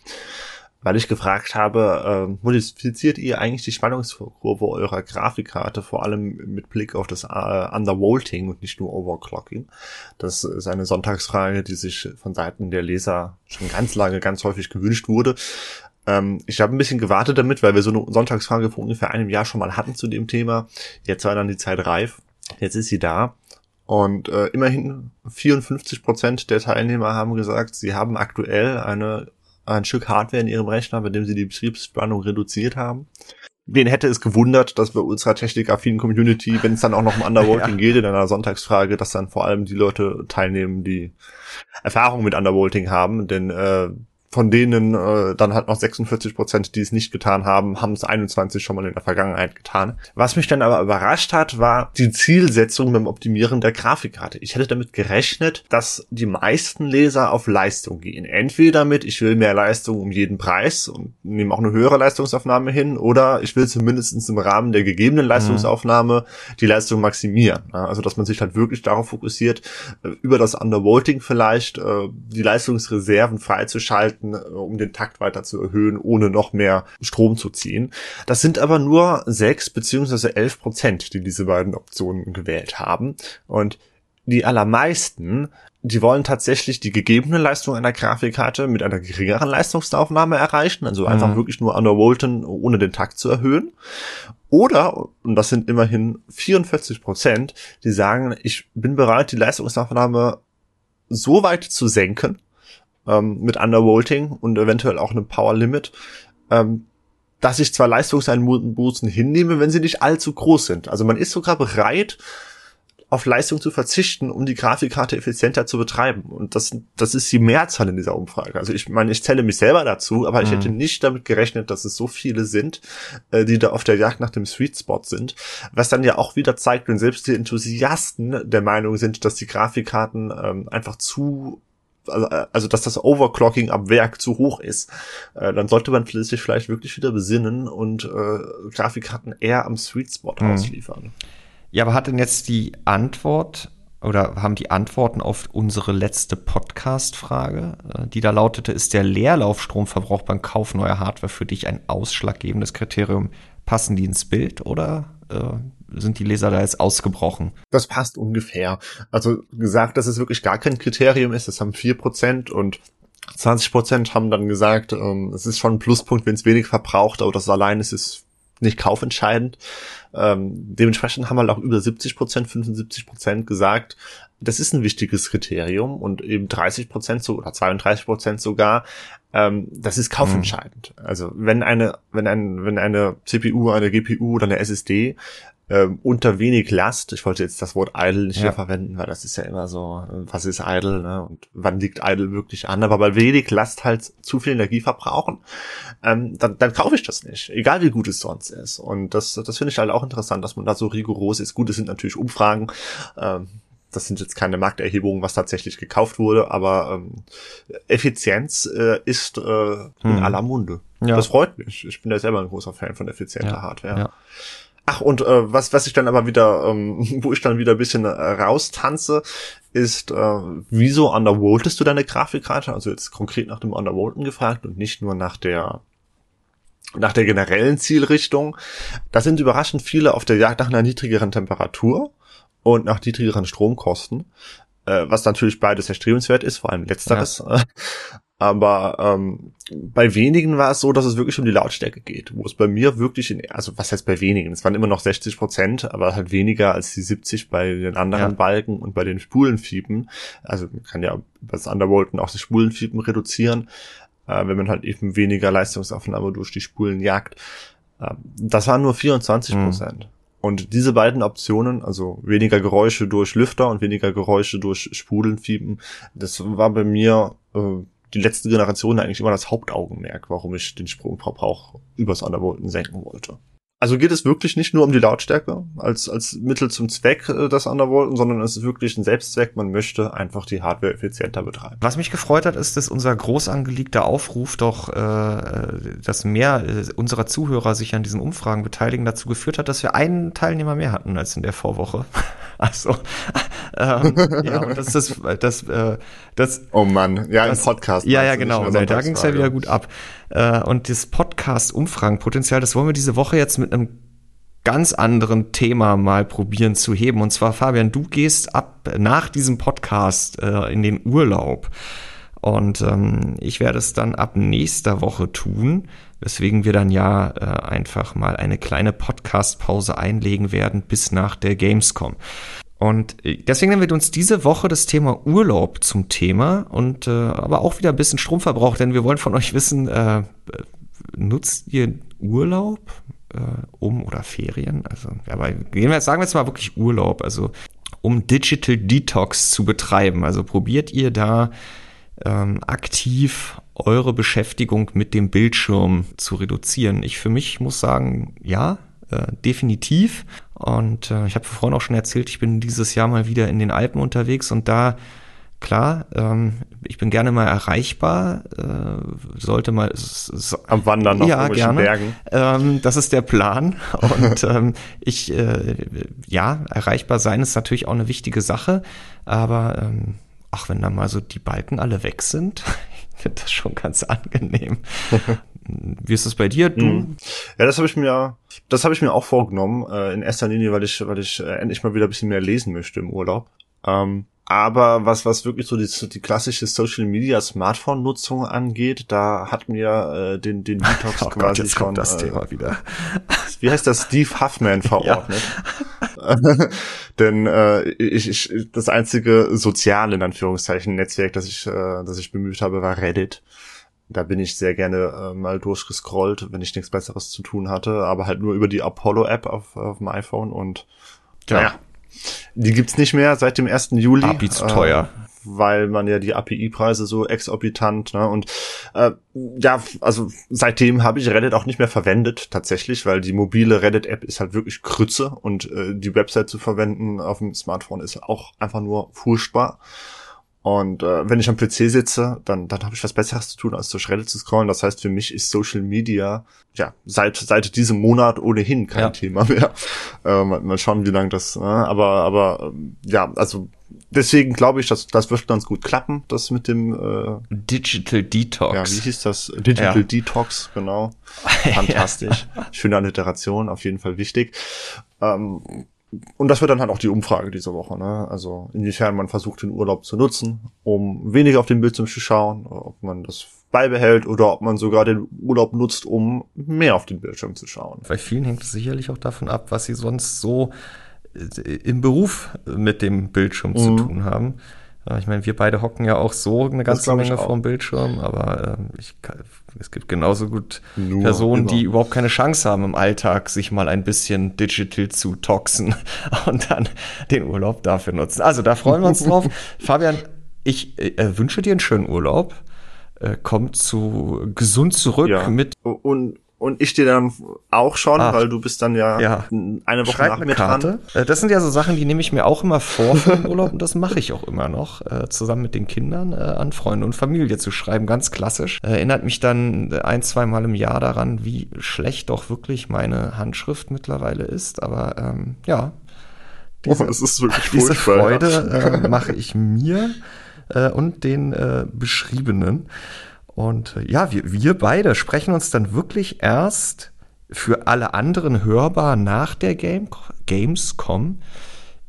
Weil ich gefragt habe, ähm, modifiziert ihr eigentlich die Spannungskurve eurer Grafikkarte, vor allem mit Blick auf das äh, Undervolting und nicht nur Overclocking? Das ist eine Sonntagsfrage, die sich von Seiten der Leser schon ganz lange, ganz häufig gewünscht wurde. Ähm, ich habe ein bisschen gewartet damit, weil wir so eine Sonntagsfrage vor ungefähr einem Jahr schon mal hatten zu dem Thema. Jetzt war dann die Zeit reif. Jetzt ist sie da. Und äh, immerhin 54 Prozent der Teilnehmer haben gesagt, sie haben aktuell eine, ein Stück Hardware in ihrem Rechner, bei dem sie die Betriebsspannung reduziert haben. Wen hätte es gewundert, dass bei unserer technikaffinen Community, wenn es dann auch noch um Undervolting Ja. geht in einer Sonntagsfrage, dass dann vor allem die Leute teilnehmen, die Erfahrung mit Undervolting haben, denn äh, von denen äh, dann halt noch 46 Prozent, die es nicht getan haben, haben es 21 schon mal in der Vergangenheit getan. Was mich dann aber überrascht hat, war die Zielsetzung beim Optimieren der Grafikkarte. Ich hätte damit gerechnet, dass die meisten Leser auf Leistung gehen. Entweder mit, ich will mehr Leistung um jeden Preis und nehme auch eine höhere Leistungsaufnahme hin, oder ich will zumindest im Rahmen der gegebenen Leistungsaufnahme die Leistung maximieren. Also dass man sich halt wirklich darauf fokussiert, äh, über das Undervolting vielleicht äh, die Leistungsreserven freizuschalten, äh, um den Takt weiter zu erhöhen, ohne noch mehr Strom zu ziehen. Das sind aber nur sechs beziehungsweise elf Prozent, die diese beiden Optionen gewählt haben. Und die allermeisten, die wollen tatsächlich die gegebene Leistung einer Grafikkarte mit einer geringeren Leistungsaufnahme erreichen, also einfach mhm. wirklich nur undervolten, ohne den Takt zu erhöhen. Oder, und das sind immerhin 44 Prozent, die sagen, ich bin bereit, die Leistungsaufnahme so weit zu senken, ähm, mit Undervolting und eventuell auch einem Power Limit, ähm, dass ich zwar Leistungseinbußen hinnehme, wenn sie nicht allzu groß sind. Also man ist sogar bereit, auf Leistung zu verzichten, um die Grafikkarte effizienter zu betreiben. Und das, das ist die Mehrzahl in dieser Umfrage. Also ich meine, ich zähle mich selber dazu, aber ich mhm. hätte nicht damit gerechnet, dass es so viele sind, äh, die da auf der Jagd nach dem Sweet Spot sind. Was dann ja auch wieder zeigt, wenn selbst die Enthusiasten der Meinung sind, dass die Grafikkarten ähm, einfach zu also, also dass das Overclocking am Werk zu hoch ist, äh, dann sollte man sich vielleicht wirklich wieder besinnen und äh, Grafikkarten eher am Sweet Spot mhm. ausliefern. Ja, aber hat denn jetzt die Antwort oder haben die Antworten auf unsere letzte Podcast-Frage, äh, die da lautete, ist der Leerlaufstromverbrauch beim Kauf neuer Hardware für dich ein ausschlaggebendes Kriterium? Passen die ins Bild oder äh, sind die Leser da jetzt ausgebrochen? Das passt ungefähr. Also gesagt, dass es wirklich gar kein Kriterium ist, das haben vier Prozent und 20 Prozent haben dann gesagt, ähm, es ist schon ein Pluspunkt, wenn es wenig verbraucht, aber das allein ist es nicht kaufentscheidend. Ähm, dementsprechend haben halt auch über 70 Prozent, 75 Prozent gesagt, das ist ein wichtiges Kriterium und eben 30 Prozent so oder 32 Prozent sogar, ähm, das ist kaufentscheidend. Mhm. Also wenn eine, wenn ein, wenn eine CPU, eine GPU oder eine SSD ähm, unter wenig Last. Ich wollte jetzt das Wort idle nicht ja. mehr verwenden, weil das ist ja immer so, was ist idle, ne? Und wann liegt idle wirklich an? Aber bei wenig Last halt zu viel Energie verbrauchen, ähm, dann, dann kaufe ich das nicht, egal wie gut es sonst ist. Und das, das finde ich halt auch interessant, dass man da so rigoros ist. Gut, es sind natürlich Umfragen. Ähm, das sind jetzt keine Markterhebungen, was tatsächlich gekauft wurde, aber ähm, Effizienz äh, ist äh, hm. in aller Munde. Ja. Das freut mich. Ich bin ja selber ein großer Fan von effizienter ja. Hardware. Ja. Ach, und äh, was, was ich dann aber wieder, ähm, wo ich dann wieder ein bisschen äh, raustanze, ist, äh, wieso undervoltest du deine Grafikkarte? Also jetzt konkret nach dem Undervolten gefragt und nicht nur nach der nach der generellen Zielrichtung. Da sind überraschend viele auf der Jagd nach einer niedrigeren Temperatur und nach niedrigeren Stromkosten, äh, was natürlich beides erstrebenswert ist, vor allem letzteres. Ja. Aber ähm, bei wenigen war es so, dass es wirklich um die Lautstärke geht, wo es bei mir wirklich in, also was heißt bei wenigen? Es waren immer noch 60 Prozent, aber halt weniger als die 70 bei den anderen ja. Balken und bei den Spulenfiepen. Also man kann ja bei das Undervolten auch die Spulenfiepen reduzieren, äh, wenn man halt eben weniger Leistungsaufnahme durch die Spulen jagt. Äh, das waren nur 24 Prozent. Mhm. Und diese beiden Optionen, also weniger Geräusche durch Lüfter und weniger Geräusche durch Spulenfiepen, das war bei mir äh, die letzte Generation eigentlich immer das Hauptaugenmerk, warum ich den Sprungverbrauch übers Undervolten senken wollte. Also geht es wirklich nicht nur um die Lautstärke als, als Mittel zum Zweck äh, des Undervolten, sondern es ist wirklich ein Selbstzweck. Man möchte einfach die Hardware effizienter betreiben. Was mich gefreut hat, ist, dass unser groß angelegter Aufruf doch, äh, dass mehr äh, unserer Zuhörer sich an diesen Umfragen beteiligen, dazu geführt hat, dass wir einen Teilnehmer mehr hatten als in der Vorwoche. Also, ähm, ja, und das ist das, das, äh, das. Oh Mann, ja, das, im Podcast. Ja, ja, genau. Da, da ging es ja wieder gut ab. Äh, und das Podcast-Umfragenpotenzial, das wollen wir diese Woche jetzt mit einem ganz anderen Thema mal probieren zu heben. Und zwar, Fabian, du gehst ab nach diesem Podcast äh, in den Urlaub. Und ähm, ich werde es dann ab nächster Woche tun, weswegen wir dann ja äh, einfach mal eine kleine Podcast-Pause einlegen werden bis nach der Gamescom. Und äh, deswegen nehmen wir uns diese Woche das Thema Urlaub zum Thema und äh, aber auch wieder ein bisschen Stromverbrauch, denn wir wollen von euch wissen, äh, nutzt ihr Urlaub äh, um oder Ferien? Also, aber gehen wir sagen wir jetzt mal wirklich Urlaub, also um Digital Detox zu betreiben. Also probiert ihr da ähm, aktiv eure Beschäftigung mit dem Bildschirm zu reduzieren. Ich für mich muss sagen, ja, äh, definitiv. Und äh, ich habe vorhin auch schon erzählt, ich bin dieses Jahr mal wieder in den Alpen unterwegs und da klar, ähm, ich bin gerne mal erreichbar, äh, sollte mal so, am Wandern auf ja, gerne. Bergen. Ähm, das ist der Plan und ähm, ich äh, ja erreichbar sein ist natürlich auch eine wichtige Sache, aber ähm, ach, wenn da mal so die Balken alle weg sind, ich finde das schon ganz angenehm. Wie ist das bei dir? Du? Mhm. Ja, das habe ich mir, das habe ich mir auch vorgenommen. Äh, in erster Linie, weil ich, weil ich äh, endlich mal wieder ein bisschen mehr lesen möchte im Urlaub. Ähm, aber was, was wirklich so die, die klassische Social Media Smartphone Nutzung angeht, da hat mir äh, den, den Detox oh quasi Gott, jetzt schon, kommt das äh, Thema wieder. wie heißt das, Steve Huffman verordnet. Denn äh, ich, ich, das einzige soziale, in Anführungszeichen, Netzwerk, das ich, äh, das ich bemüht habe, war Reddit. Da bin ich sehr gerne äh, mal durchgescrollt, wenn ich nichts Besseres zu tun hatte, aber halt nur über die Apollo-App auf, auf dem iPhone und Ja. naja, die gibt's nicht mehr seit dem 1. Juli. API zu äh, teuer. Weil man ja die API-Preise so exorbitant, ne? Und äh, ja, also seitdem habe ich Reddit auch nicht mehr verwendet, tatsächlich, weil die mobile Reddit-App ist halt wirklich Krütze und äh, die Website zu verwenden auf dem Smartphone ist auch einfach nur furchtbar. Und äh, wenn ich am PC sitze, dann, dann habe ich was Besseres zu tun, als durch Reddit zu scrollen. Das heißt, für mich ist Social Media ja seit seit diesem Monat ohnehin kein Ja. Thema mehr. Äh, mal, schauen, wie lange das. Äh, aber aber ähm, ja, also deswegen glaube ich, dass das wird ganz gut klappen. Das mit dem äh, Digital Detox. ja, wie hieß das? Digital Ja. Detox, genau. Fantastisch. Schöne Alliteration, auf jeden Fall wichtig. Ähm, und das wird dann halt auch die Umfrage diese Woche, ne? Also inwiefern man versucht, den Urlaub zu nutzen, um weniger auf den Bildschirm zu schauen, ob man das beibehält oder ob man sogar den Urlaub nutzt, um mehr auf den Bildschirm zu schauen. Bei vielen hängt es sicherlich auch davon ab, was sie sonst so äh, im Beruf mit dem Bildschirm zu Mhm. tun haben. Ich meine, wir beide hocken ja auch so eine ganze Menge vorm Bildschirm, aber ähm, ich es gibt genauso gut Nur Personen, immer. die überhaupt keine Chance haben im Alltag, sich mal ein bisschen digital zu toxen und dann den Urlaub dafür nutzen. Also da freuen wir uns drauf. Fabian, ich äh, wünsche dir einen schönen Urlaub. Äh, komm zu gesund zurück Ja. mit Und und ich dir dann auch schon, Ach. weil du bist dann ja, Ja. eine Woche Schreib nach mir dran. Karte. Äh, Das sind ja so Sachen, die nehme ich mir auch immer vor für den Urlaub und das mache ich auch immer noch, äh, zusammen mit den Kindern äh, an Freunde und Familie zu schreiben, ganz klassisch. Äh, Erinnert mich dann ein, zwei Mal im Jahr daran, wie schlecht doch wirklich meine Handschrift mittlerweile ist. Aber ähm, ja, Oh, das ist wirklich diese. Freude äh, mache ich mir äh, und den äh, Beschriebenen. Und äh, ja, wir, wir beide sprechen uns dann wirklich erst für alle anderen hörbar nach der Game, Gamescom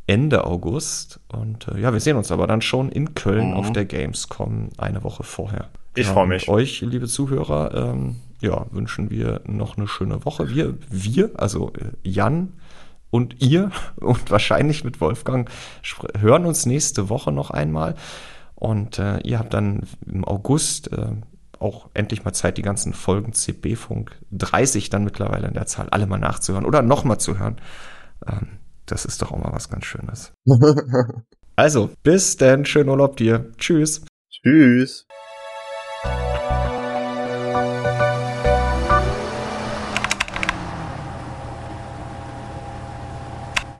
Ende August. Und äh, ja, wir sehen uns aber dann schon in Köln Mhm. auf der Gamescom eine Woche vorher. Ich Ja, freu und mich. Euch, liebe Zuhörer, ähm, ja, wünschen wir noch eine schöne Woche. Wir, wir, also äh, Jan und ihr und wahrscheinlich mit Wolfgang hören uns nächste Woche noch einmal. Und äh, ihr habt dann im August äh, auch endlich mal Zeit, die ganzen Folgen CB-Funk 30 dann mittlerweile in der Zahl alle mal nachzuhören oder nochmal zu hören. Ähm, das ist doch auch mal was ganz Schönes. Also, bis denn, schönen Urlaub dir. Tschüss. Tschüss.